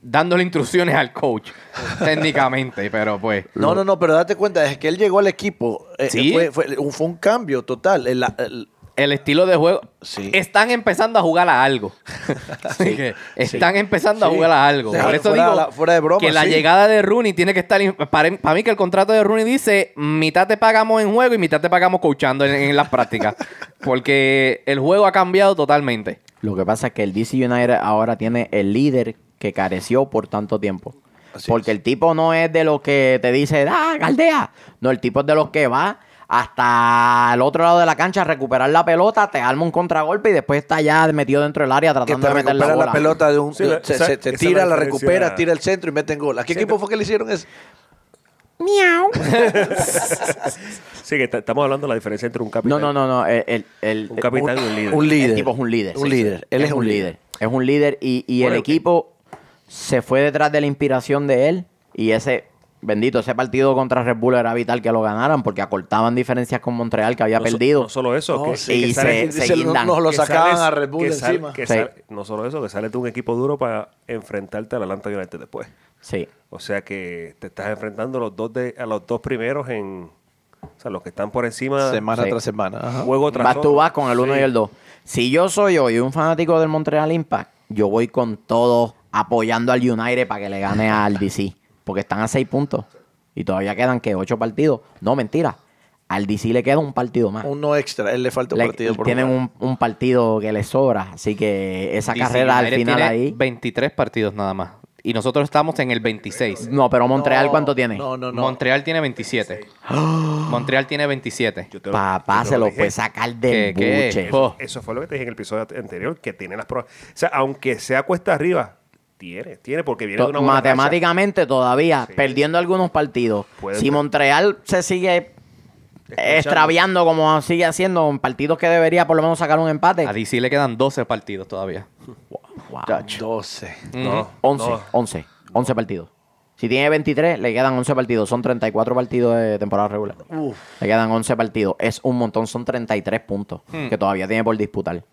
dándole instrucciones al coach. *laughs* técnicamente, pero pues. No, no, no, pero date cuenta, desde que él llegó al equipo, eh, Sí. fue, fue un, fue un cambio total. El- el- El estilo de juego. Sí. Están empezando a jugar a algo. *laughs* Así que están empezando a jugar a algo. Sí, Por eso fuera digo la- fuera de broma, que la llegada de Rooney tiene que estar. Para, para mí, que el contrato de Rooney dice: mitad te pagamos en juego y mitad te pagamos coachando en, en las prácticas. *laughs* Porque el juego ha cambiado totalmente. Lo que pasa es que el DC United ahora tiene el líder que careció por tanto tiempo. Así Porque es. el tipo no es de los que te dice, ah, galdea. No, el tipo es de los que va hasta el otro lado de la cancha a recuperar la pelota, te arma un contragolpe y después está ya metido dentro del área tratando de meter la recupera bola. la pelota de un... Sí, se, esa- se- se esa es tira, la recupera, tira el centro y meten gol. ¿A qué Sí, equipo fue que le hicieron eso? Miau. Sí, que estamos hablando de la diferencia entre un capitán. No, no, no, no. El, el- el- Un capitán y un líder. Un líder. El tipo es un líder. Un sí, líder. sí. Él es, un líder. Es un líder y, y el equipo se fue detrás de la inspiración de él y ese, bendito, ese partido contra Red Bull era vital que lo ganaran porque acortaban diferencias con Montreal que había No so- perdido. No solo eso, No, que, sí, que y sale- se- nos lo que sacaban sales- a Red Bull que sal- encima. que Sí. sal- no solo eso, que sales de un equipo duro para enfrentarte al Atlanta United después. Sí. O sea que te estás enfrentando a los dos, de, a los dos primeros en, O sea, los que están por encima, Semana Sí. tras semana. ajá. juego tras Vas tú vas con el 1 Sí. y el 2. Si yo soy hoy un fanático del Montreal Impact, yo voy con todo apoyando al United para que le gane al DC. Porque están a 6 puntos. Y todavía quedan que 8 partidos. No, mentira. Al DC le queda un partido más. Uno extra. Él le falta un Le- partido por tienen un, un partido que le sobra. Así que esa DC carrera al final tiene ahí. 23 partidos nada más. Y nosotros estamos en el 26. No, pero Montreal, No, ¿cuánto tiene? No, no, no. Montreal tiene 27. Montreal tiene 27. Yo te lo- Papá, se lo puede sacar del ¿Qué, qué? buche. Oh. Eso fue lo que te dije en el episodio anterior, que tiene las pruebas. O sea, aunque sea cuesta arriba, tiene, tiene, porque viene de una buena racha. Matemáticamente todavía, Sí. perdiendo algunos partidos. Puede si. Montreal se sigue extraviando como sigue haciendo en partidos que debería por lo menos sacar un empate. A DC le quedan 12 partidos todavía. Wow. Chacho. 12. No, 11, no. 11, 11 partidos. Si tiene 23, le quedan 11 partidos. Son 34 partidos de temporada regular. Uf. Le quedan 11 partidos. Es un montón, son 33 puntos Hmm. que todavía tiene por disputar.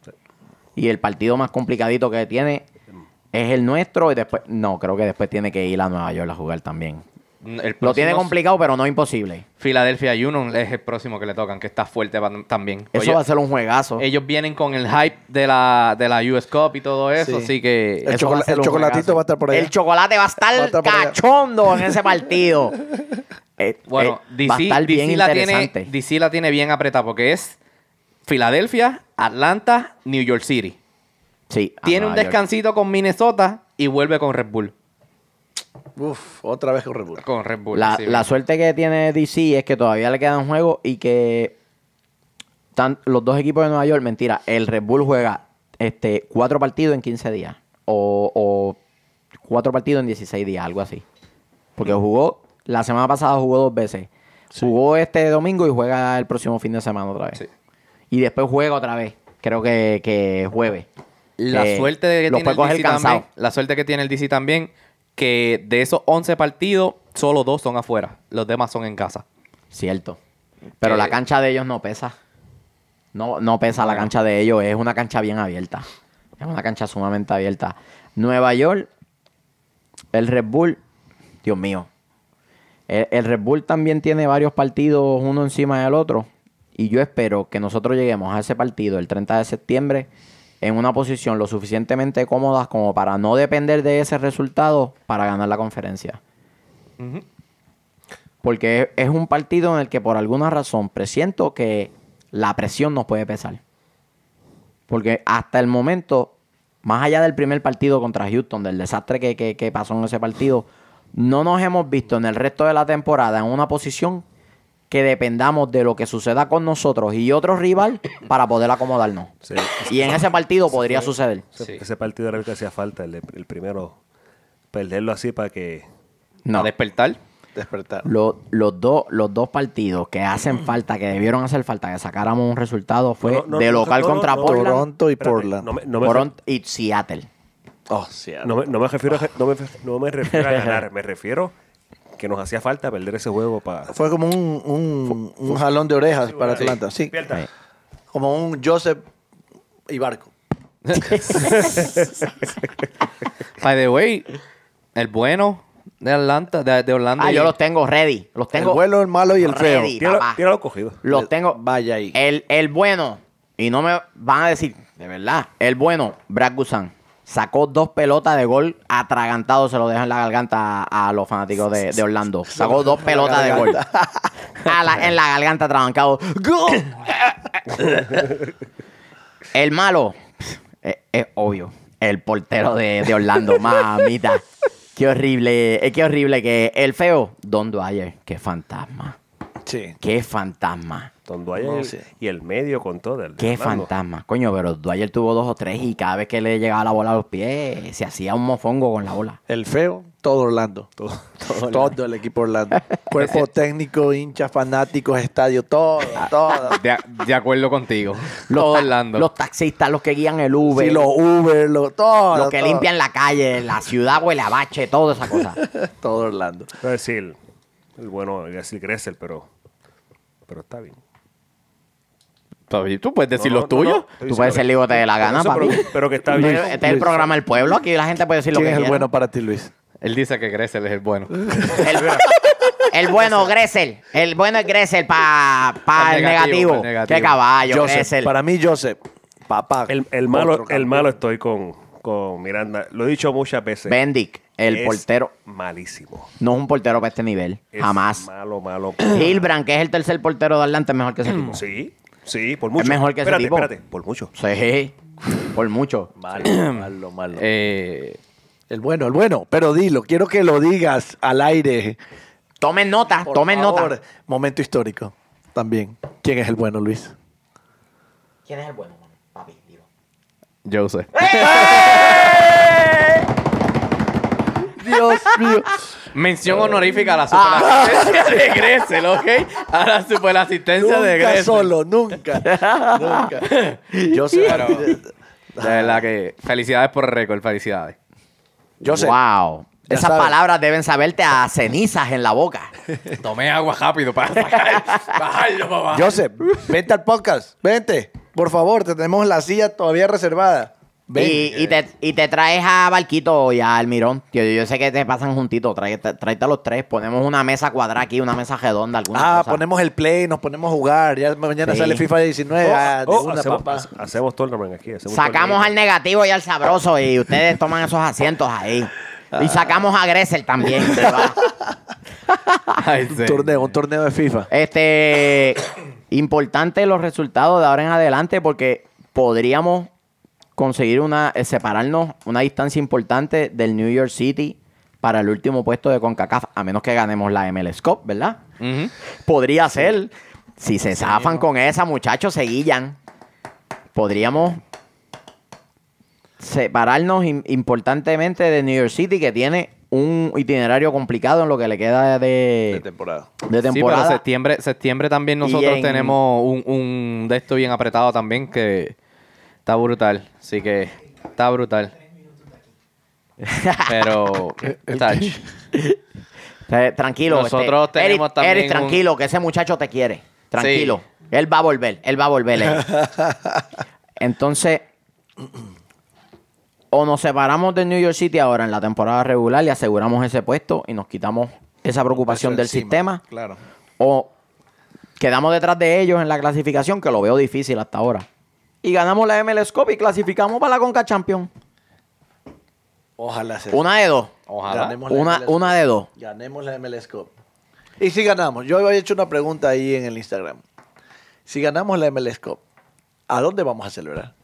Y el partido más complicadito que tiene es el nuestro. Y después, no, creo que después tiene que ir a Nueva York a jugar también. El Lo tiene complicado, pero no imposible. Philadelphia Union es el próximo que le tocan, que está fuerte también. Eso Oye, va a ser un juegazo. Ellos vienen con el hype de la, de la US Cup y todo eso, Sí. así que... El, Eso va el chocolatito juegazo. va a estar por allá. El chocolate va a estar, Va a estar por allá. cachondo en ese partido. *laughs* Eh, Bueno, eh, DC, va a estar bien DC la tiene, interesante. DC la tiene bien apretada porque es Filadelfia, Atlanta, New York City. Sí, Tiene un descansito con Minnesota y vuelve con Red Bull. Uf, otra vez con Red Bull. Con Red Bull. La, sí, la suerte que tiene DC es que todavía le quedan juegos y que tan- los dos equipos de Nueva York, mentira, el Red Bull juega este, cuatro partidos en 15 días o, o cuatro partidos en 16 días, algo así. Porque jugó, la semana pasada jugó dos veces. Jugó este domingo y juega el próximo fin de semana otra vez. Sí. Y después juega otra vez, creo que, que jueves. La suerte de que los tiene el DC cansado. también, la suerte que tiene el DC también, que de esos 11 partidos, solo dos son afuera. Los demás son en casa. Cierto. Pero la cancha de ellos no pesa. No, no pesa la cancha de ellos. Es una cancha bien abierta. Es una cancha sumamente abierta. Nueva York, el Red Bull, Dios mío. El, el Red Bull también tiene varios partidos uno encima del otro. Y yo espero que nosotros lleguemos a ese partido el 30 de septiembre en una posición lo suficientemente cómoda como para no depender de ese resultado para ganar la conferencia. Porque es, es un partido en el que por alguna razón presiento que la presión nos puede pesar. Porque hasta el momento, más allá del primer partido contra Houston, del desastre que, que- que pasó en ese partido, no nos hemos visto en el resto de la temporada en una posición que dependamos de lo que suceda con nosotros y otro rival para poder acomodarnos. Sí. Y en ese partido podría suceder. Ese, Sí. ese partido era el que hacía falta, el, primero. Perderlo así para que. No. A despertar. Despertar. Lo- los, dos, los dos partidos que hacen falta, que debieron hacer falta, que sacáramos un resultado, fue No, no, de local no, no, contra no, Portland, Toronto y Espérate, Portland. No me, no me- Toronto y Seattle. Oh, me- no me refiero, a, no, me, no me refiero a ganar, me refiero que nos hacía falta perder ese juego para. Fue como un, un, un jalón de orejas para Atlanta. Sí. Como un Joseph y Barco. *laughs* By the way, el bueno de Atlanta, de, de Orlando. Ah, y- yo los tengo ready. Los tengo el bueno, el malo y el feo. ready, Tíralo, papá. tíralo cogido. Los tengo. Vaya ahí. El, el bueno, y no me van a decir, de verdad, el bueno, Brad Guzan, sacó dos pelotas de gol atragantado, se lo deja en la garganta a, a los fanáticos de, de Orlando. *laughs* Sacó dos pelotas de gol. *laughs* A la- en la garganta atragancado. ¡Gol! *laughs* el malo, es, es obvio, el portero de, de Orlando, mamita. Qué horrible, eh, qué horrible que el feo, Don Dwyer, qué fantasma. Sí. Qué fantasma. Don Dwyer No y el- sé. y el medio con todo. el Qué Orlando. fantasma. Coño, pero Dwyer tuvo dos o tres y cada vez que le llegaba la bola a los pies, se hacía un mofongo con la bola. El feo, todo Orlando. *laughs* Todo- Todo, el equipo Orlando. *laughs* Cuerpo técnico, hinchas, fanáticos, estadio, todo, todo. De, de acuerdo contigo. Los, Todo Orlando. los taxistas, los que guían el Uber, Sí, los Uber, los, todo. los que todo. limpian la calle, la ciudad huele a bache, toda esa cosa. *laughs* Todo Orlando. A decir, el bueno, a decir Gressel, pero, pero está bien. Tú puedes decir No, los no, tuyos. no, Tú puedes ser ligo de la gana, eso, papi. Pero, pero que está bien. Este es el programa del pueblo, aquí la gente puede decir lo ¿Quién que es el quiera. bueno para ti, Luis? Él dice que Gressel es el bueno. *laughs* El- el bueno Gressel. El bueno es Gressel para pa El el, negativo, el. Qué caballo, Joseph, Gressel. para mí, Joseph, papá. El, el malo, el malo estoy con, con Miranda. Lo he dicho muchas veces. Bendick, el Es portero. Malísimo. No es un portero para este nivel. Es Jamás. Malo, malo. Hilbrand, que es el tercer portero de Atlanta, es mejor que ese tipo. Sí, sí, por mucho. mejor que ese espérate, tipo. Espérate, por mucho. Sí. Por mucho. *clears throat* Malo, malo, malo. Eh, El bueno, el bueno. Pero dilo, quiero que lo digas al aire. Tomen nota, Por tomen favor. nota. Momento histórico. También. ¿Quién es el bueno, Luis? ¿Quién es el bueno, papi? Dilo. Joseph. Dios mío. Mención honorífica a la superasistencia de Gressel, ¿ok? A la superasistencia de Nunca Gressel. solo, nunca. nunca. Joseph, Pero- De verdad que felicidades por el récord, felicidades. Joseph, Wow. Ya Esas sabes. palabras deben saberte a cenizas en la boca. Tomé agua rápido para sacar, bajarlo abajo. Joseph, vente al podcast. Vente. Por favor, te tenemos la silla todavía reservada. Ven. Y, y te, y te traes a Barquito y a Almirón. Yo, yo sé que te pasan juntitos. Tráete, tráete a los tres. Ponemos una mesa cuadrada aquí, una mesa redonda. Alguna Ah, cosa. ponemos el play, nos ponemos a jugar. Ya mañana Sí. sale FIFA 19. ah, Oh, una, hacemos, papá. hace- hacemos tournament aquí. hacemos Sacamos al negativo y al sabroso y ustedes toman esos asientos ahí. Y sacamos a Gressel también. *laughs* Un torneo, un torneo de FIFA. Este, importante los resultados de ahora en adelante porque podríamos conseguir una, eh, separarnos una distancia importante del New York City para el último puesto de CONCACAF, a menos que ganemos la MLS Cup, ¿verdad? Podría ser. Si se zafan con esa, muchachos, se guillan. Podríamos separarnos im- importantemente de New York City, que tiene un itinerario complicado en lo que le queda De de, temporada. de Sí, temporada. pero septiembre, septiembre también nosotros en- tenemos un, un de esto bien apretado también que está brutal. Así que está brutal. Pero, *laughs* touch. Eh, tranquilo. Nosotros este, tenemos Eric, también Eric, un- tranquilo, que ese muchacho te quiere. Tranquilo. Él va a volver, él va a volver. *laughs* Entonces, o nos separamos de New York City ahora en la temporada regular y aseguramos ese puesto y nos quitamos esa preocupación del encima, sistema, Claro. o quedamos detrás de ellos en la clasificación, que lo veo difícil hasta ahora. Y ganamos la MLS Cup y clasificamos para la Conca Champion. Ojalá sea. Una de dos. Ojalá. Ganemos la Una, MLS una de dos. Ganemos la MLS Cup. Y si ganamos, yo había hecho una pregunta ahí en el Instagram. Si ganamos la MLS Cup, ¿a dónde vamos a celebrar?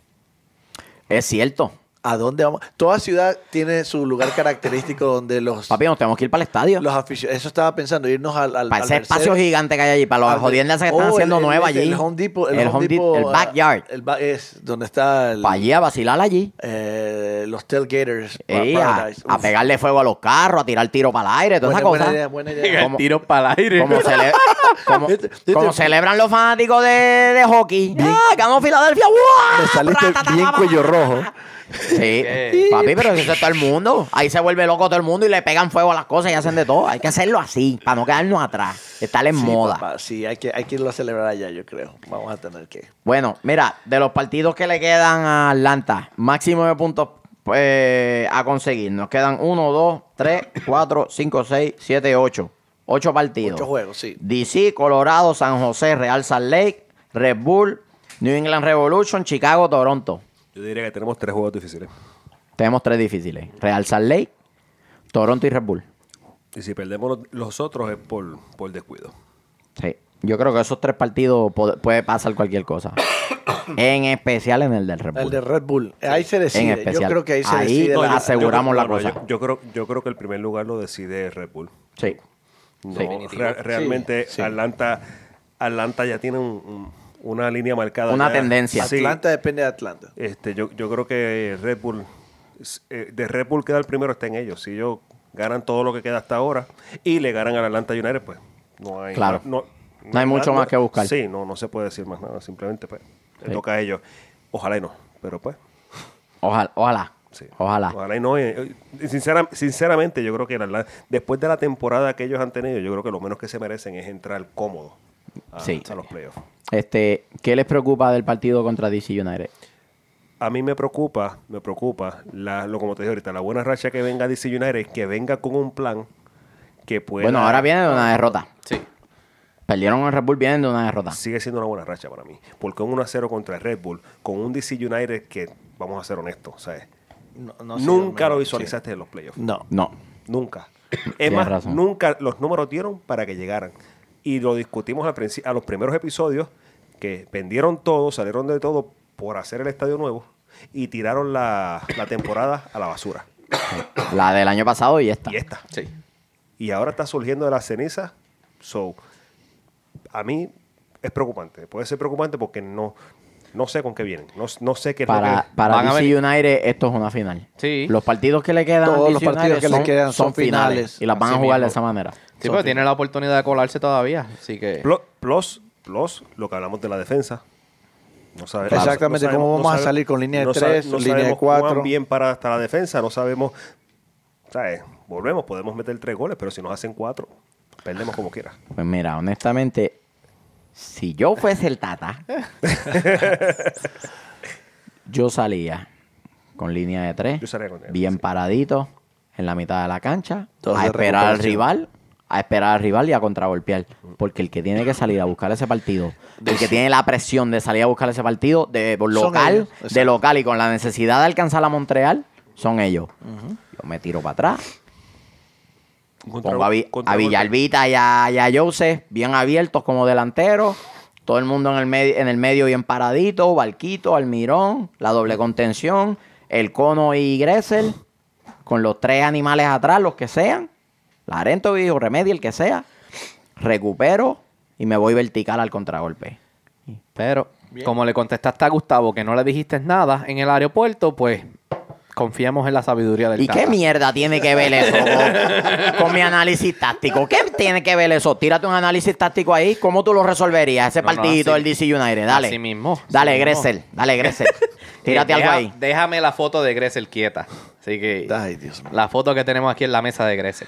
Es cierto. ¿A dónde vamos? Toda ciudad tiene su lugar característico donde los, Papi, nos tenemos que ir para el estadio. los aficionados. Eso estaba pensando, irnos al. al para al ese espacio gigante que hay allí, para las jodiendas que están Oh, haciendo el- nuevas el- allí. El Home Depot. El, el, Home home Depot, Depot, el ah, backyard. el ba- es donde está el, para allí a vacilar allí. eh, los tailgaters. Ey, a, a pegarle fuego a los carros, a tirar tiro para el aire, todas esas Buena, buena cosas. idea, buena idea. Como- Tiro para el aire. Como, cele- *laughs* como- Este- este- como celebran los fanáticos de, de hockey. ¡Ah, ganó Filadelfia! ¡Wow! Me saliste bien cuello rojo. Sí, ¿Qué? papi, pero eso es todo el mundo. Ahí se vuelve loco todo el mundo y le pegan fuego a las cosas y hacen de todo. Hay que hacerlo así, para no quedarnos atrás. Estar en Sí, moda. papá, sí, hay que, hay que irlo a celebrar allá, yo creo. Vamos a tener que. Bueno, mira, de los partidos que le quedan a Atlanta, máximo de puntos eh, a conseguir. Nos quedan 1, 2, 3, 4, 5, 6, 7, 8. 8 partidos. Ocho juegos, sí. DC, Colorado, San José, Real Salt Lake, Red Bull, New England Revolution, Chicago, Toronto. Yo diría que tenemos tres juegos difíciles. Tenemos tres difíciles. Real Salt Lake, Toronto y Red Bull. Y si perdemos los, otros es por, por descuido. Sí. Yo creo que esos tres partidos puede pasar cualquier cosa. *coughs* en especial en el del Red Bull. El de Red Bull. Ahí se decide. especial. Yo creo que ahí se Ahí decide. no, la- yo- aseguramos la cosa. Yo, yo creo, yo creo que el primer lugar lo decide Red Bull. Sí. No, Sí. re- realmente Sí, sí. Atlanta, Atlanta ya tiene un- un- una línea marcada. Una ya. tendencia. Sí. Atlanta depende de Atlanta. Este, yo, yo creo que Red Bull, eh, de Red Bull queda el primero, está en ellos. Si ellos ganan todo lo que queda hasta ahora y le ganan al Atlanta United, pues no hay, Claro. no, No hay mucho más que buscar. Sí, no, no se puede decir más nada. Simplemente, pues, le toca a ellos. Ojalá y no, pero pues. Ojalá, ojalá. Sí. Ojalá. Ojalá y no. eh, eh, sincera- sinceramente, yo creo que la- después de la temporada que ellos han tenido, yo creo que lo menos que se merecen es entrar cómodo a, Sí. a los playoffs. Este, ¿qué les preocupa del partido contra DC United? A mí me preocupa, me preocupa, la, lo como te dije ahorita, la buena racha que venga DC United, que venga con un plan que pueda... Bueno, ahora viene de una derrota. Sí. Perdieron en Red Bull, vienen de una derrota. Sigue siendo una buena racha para mí. Porque un 1-0 contra el Red Bull, con un DC United que, vamos a ser honestos, ¿sabes? No- Nunca lo visualizaste en los playoffs. No. No. Nunca. Es más, razón. nunca los números dieron para que llegaran. Y lo discutimos al a los primeros episodios, que vendieron todo, salieron de todo por hacer el estadio nuevo y tiraron la, la temporada a la basura. La del año pasado y esta. Y esta. Sí. Y ahora está surgiendo de las cenizas. So, a mí es preocupante. Puede ser preocupante porque no, no sé con qué vienen. No, no sé qué es lo Para, que... para Van a DC venir- United esto es una final. Sí. Los partidos que le quedan Todos a los partidos United que le son, quedan son finales. Y las van Así a jugar de esa manera. Sí, pero tiene la oportunidad de colarse todavía. Así que. Plus, plus, plus, lo que hablamos de la defensa. No sabe- Exactamente, no cómo vamos a sabe- salir con línea de no tres, no línea de sabemos cuatro. cuán bien para hasta la defensa, no sabemos. ¿sabes? Volvemos, podemos meter tres goles, pero si nos hacen cuatro, perdemos como quiera. Pues mira, honestamente, si yo fuese el Tata, yo salía con línea de tres, Yo salía con él, bien sí. paradito en la mitad de la cancha, a de esperar al recuperación. rival, a esperar al rival y a contragolpear. Porque el que tiene que salir a buscar ese partido, el que tiene la presión de salir a buscar ese partido de local, ellos, de local y con la necesidad de alcanzar a Montreal, son ellos. Yo me tiro para atrás, Contra- Pongo a, Vi- contra- a Villalbita y a, y a Joseph bien abiertos como delanteros. Todo el mundo en el, medio en el medio bien paradito. Barquito, Almirón, la doble contención, el Cono y Gressel. Con los tres animales atrás, los que sean. Larento, o Remedio, el que sea. Recupero y me voy vertical al contragolpe. Pero, como le contestaste a Gustavo que no le dijiste nada en el aeropuerto, pues confiamos en la sabiduría del ¿Y qué mierda tiene que ver eso con, con mi análisis táctico? ¿Qué tiene que ver eso? Tírate un análisis táctico ahí. ¿Cómo tú lo resolverías? Ese No, no, partidito así- del DC United. Dale. así mismo, así Dale, mismo. Gressel. Dale, Gressel. *laughs* Tírate algo ahí. Déjame la foto de Gressel quieta. Así que Ay, Dios mío. la foto que tenemos aquí en la mesa de Gressel.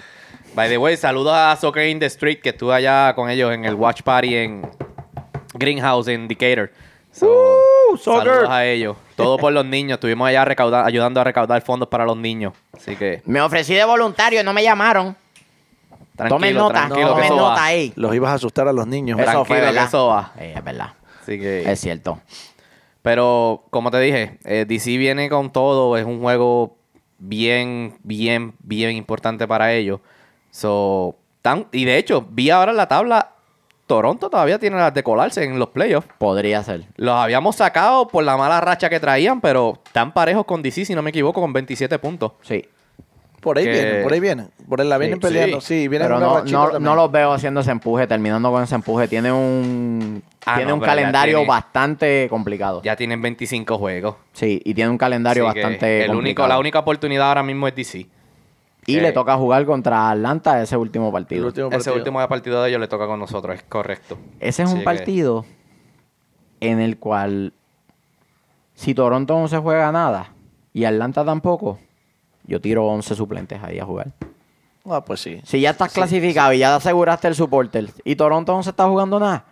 By the way, saludos a Soccer in the Street, que estuve allá con ellos en el Watch Party en Greenhouse en Decatur. So, soccer. saludos a ellos. Todo por los niños. Estuvimos allá ayudando a recaudar fondos para los niños. Así que Me ofrecí de voluntario, no me llamaron. tranquilo, Tomen nota, tranquilo que tomen eso nota va. ahí. Los ibas a asustar a los niños. Eso Tranquilo fue que verdad. eso va. Eh, es verdad. Así que Es cierto. Pero, como te dije, eh, DC viene con todo. Es un juego bien, bien, bien importante para ellos. So, tan, y de hecho, vi ahora la tabla, Toronto todavía tiene las de colarse en los playoffs. Podría ser. Los habíamos sacado por la mala racha que traían, pero están parejos con DC, si no me equivoco, con 27 puntos. Sí. Por ahí que- vienen, por ahí vienen. Por ahí la vienen Sí, peleando. sí. Sí, vienen Pero no, no, no los veo haciendo ese empuje, terminando con ese empuje. Tiene un, Ah, tiene no, un calendario tiene- bastante complicado. Ya tienen 25 juegos. Sí, y tiene un calendario Así bastante el único, complicado. La única oportunidad ahora mismo es DC. Y Eh, le toca jugar contra Atlanta ese último partido. último Ese último partido de ellos le toca con nosotros, es correcto. Ese es Así un que- partido en el cual si Toronto no se juega nada y Atlanta tampoco, yo tiro 11 suplentes ahí a jugar. Ah, pues sí. Si ya estás clasificado y ya aseguraste el supporter y Toronto no se está jugando nada,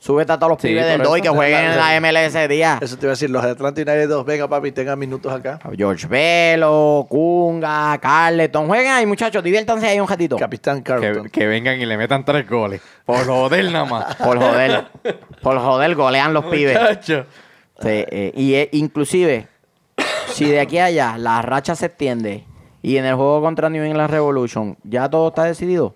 súbete a todos los Sí, pibes del por 2 y eso. que jueguen en la MLS ese día. Eso te iba a decir, los de Atlanta United 2, venga papi, tengan minutos acá. George Velo, Kunga, Carleton, jueguen ahí muchachos, diviértanse ahí un ratito. Capitán Carlton. Que, que vengan y le metan tres goles. Por joder nada más. *laughs* Por joder, por joder, golean los pibes. Muchacho. Sí, eh, y eh, inclusive, si de aquí a allá la racha se extiende y en el juego contra New England Revolution ya todo está decidido,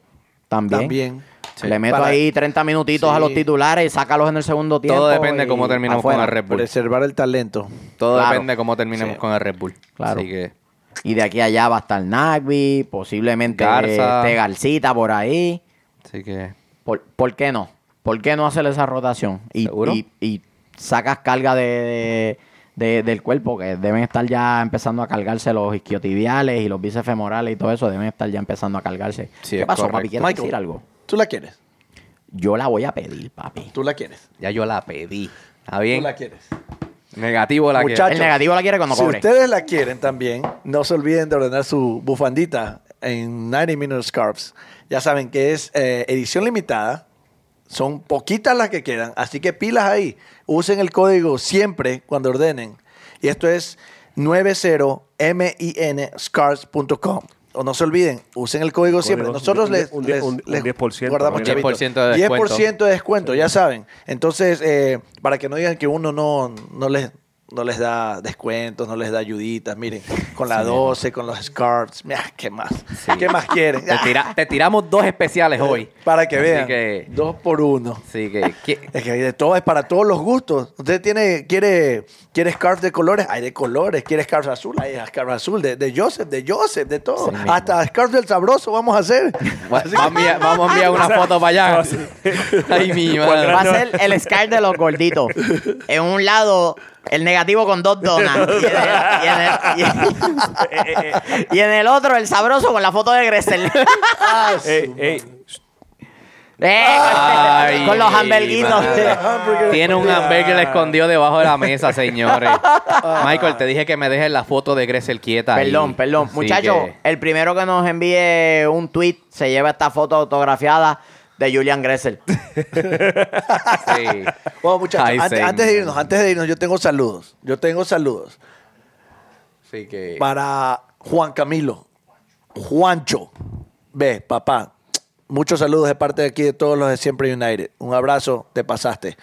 también. También. Le meto Para ahí 30 minutitos Sí. a los titulares y sácalos en el segundo tiempo. Todo depende y cómo terminamos afuera. con el Red Bull. Preservar el talento. Todo Claro. depende de cómo terminemos Sí. con el Red Bull. Claro. Así que Y de aquí a allá va a estar Nagby, posiblemente Garza. este Garcita por ahí. Así que. ¿Por, por qué no? ¿Por qué no hacer esa rotación? Y, ¿Seguro? y, y sacas carga de, de- del cuerpo, que deben estar ya empezando a cargarse los isquiotibiales y los bíceps femorales y todo eso, deben estar ya empezando a cargarse. Sí, ¿Qué es pasó, correcto. papi? ¿Quieres Michael. decir algo? ¿Tú la quieres? Yo la voy a pedir, papi. ¿Tú la quieres? Ya yo la pedí. ¿Está ¿Tú bien? la quieres? Negativo la que. Muchacho. El negativo la quiere cuando si cobre. ustedes la quieren también, no se olviden de ordenar su bufandita en 90 Minute Scarves. Ya saben que es eh, edición limitada. Son poquitas las que quedan. Así que pilas ahí. Usen el código siempre cuando ordenen. Y esto es 90minscarves.com. o no se olviden, usen el código siempre. Nosotros un- les, un- les- un- un les 10%, guardamos un chavitos. 10% de descuento. 10% de descuento, ya saben. Entonces, eh, para que no digan que uno no, no les no les da descuentos, no les da ayuditas, miren, *laughs* con la 12, con los scarves, mira, ¿qué más? ¿Qué más quieren? Te, tira- *laughs* te tiramos dos especiales hoy. Para que Así vean, que- dos por uno. Así que, ¿qué- *laughs* Es que hay de todo, es para todos los gustos. Usted tiene, quiere, quiere scarf de colores, hay de colores. Quiere scarf azul, hay scarf azul. De, de Joseph, de Joseph, de todo. Sí. Hasta scarf del sabroso vamos a hacer. Va- Vamos a enviar, vamos a enviar una foto para allá. Ay, mi madre. Va a ser el Scar de los gorditos. En un lado, el negativo con dos donas. *laughs* Y en el, y en el- y en- y en el otro, el sabroso con la foto de Gressel. *laughs* Ey, ey, Eh, Ay, con, los hamburguitos. Tiene un hamburger escondido debajo de la mesa, señores. Michael, te dije que me dejes la foto de Gressel quieta. ahí. Perdón, perdón. Muchachos, que- el primero que nos envíe un tweet se lleva esta foto autografiada de Julian Gressel. *laughs* sí. Bueno, muchachos, Ay, antes, señor. antes de irnos, antes de irnos, yo tengo saludos. Yo tengo saludos Así que... para Juan Camilo, Juancho. Ve, papá, muchos saludos de parte de aquí de todos los de Siempre United. Un abrazo, te pasaste.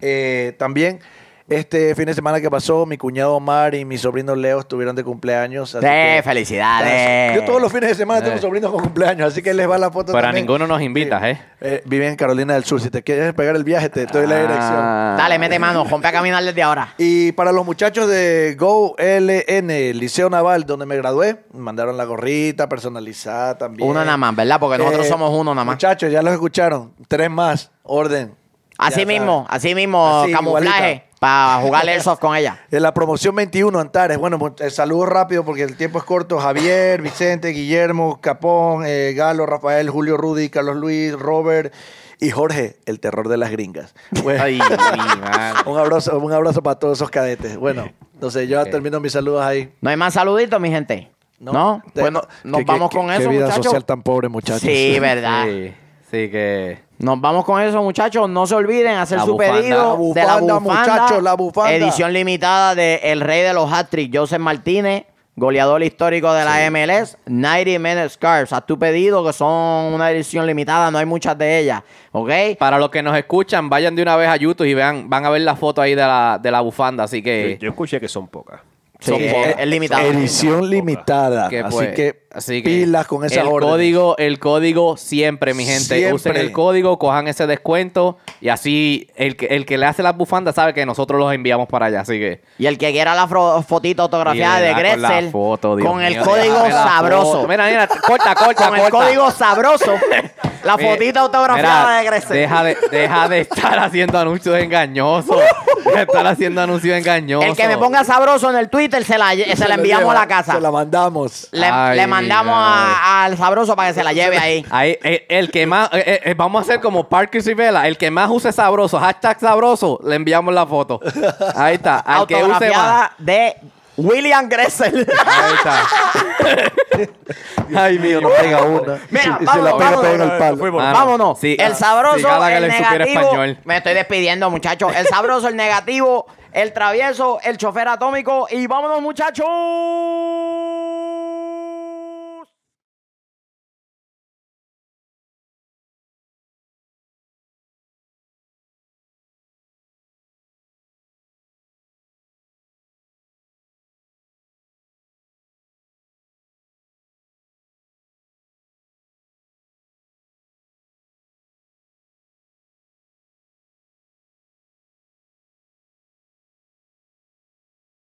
Eh, también, este fin de semana que pasó, mi cuñado Omar y mi sobrino Leo estuvieron de cumpleaños. así Eh, que- felicidades. Yo todos los fines de semana tengo Eh. sobrinos con cumpleaños, así que les va la foto Pero a también. ninguno nos invitas, ¿eh? Eh, vive en Carolina del Sur. Si te quieres pegar el viaje, te doy la dirección. Ah. Dale, mete mano, rompe a caminar desde ahora. Y para los muchachos de Go LN, Liceo Naval, donde me gradué, me mandaron la gorrita personalizada también. Uno nada más, ¿verdad? Porque nosotros Eh, somos uno nada más. Muchachos, ya los escucharon. Tres más. Orden. Así Ya mismo, así mismo, Así, camuflaje igualita. Para jugar Airsoft con ella. En la promoción 21, Antares. Bueno, mu- eh, saludos rápido porque el tiempo es corto. Javier, Vicente, Guillermo, Capón, eh, Galo, Rafael, Julio Rudy, Carlos Luis, Robert y Jorge, el terror de las gringas. Bueno, Ay, un abrazo, un abrazo para todos esos cadetes. Bueno, entonces yo Ok. termino mis saludos ahí. ¿No hay más saluditos, mi gente? ¿No? Te- Pues no- nos qué- vamos qué- con qué eso, vida muchachos. social tan pobre, muchachos. Sí, verdad. Sí, sí que... Nos vamos con eso, muchachos. No se olviden hacer La su bufanda. pedido La de la bufanda, bufanda. muchachos, la bufanda. Edición limitada de El Rey de los Hat-Tricks, Joseph Martínez, goleador histórico de la MLS. 90 Minute Scarves. Haz tu pedido, que son una edición limitada. No hay muchas de ellas. ¿Ok? Para los que nos escuchan, vayan de una vez a YouTube y vean, van a ver la foto ahí de la, de la bufanda. Así yo, que... yo escuché que son pocas. Sí, Son es, limitado. Edición limitada. que, así, pues, que, así que pilas con esas el órdenes. código el código siempre mi gente Siempre. usen el código cojan ese descuento y así el que el que le hace las bufandas sabe que nosotros los enviamos para allá así que Y el que quiera la fotito autografiada de da con el mío, código sabroso. mira mira corta corta Con el código sabroso. *laughs* la fotita autografiada mira, de Gressel. Deja de, deja de estar haciendo anuncios engañosos. *laughs* Deja de estar haciendo anuncios engañosos. El que me ponga sabroso en el Twitter se la, lle- se la enviamos lleva, a la casa. Se la mandamos. Le, Ay, le mi mandamos a- al sabroso para que se la lleve ahí. *laughs* Ahí, eh, el que más, eh, eh, vamos a hacer como Parker Rivera, el que más use sabroso, hashtag sabroso, le enviamos la foto. Ahí está, al que use más. Autografiada de William Gressel. Ahí está. Ay, mío, no pega una. Mira, Y se la pega, vámonos. pega en el palo. Mano, Vámonos. sí, el sabroso, el negativo. español. Me estoy despidiendo, muchachos. El sabroso, el negativo, el travieso, el chofer atómico. Y vámonos, muchachos.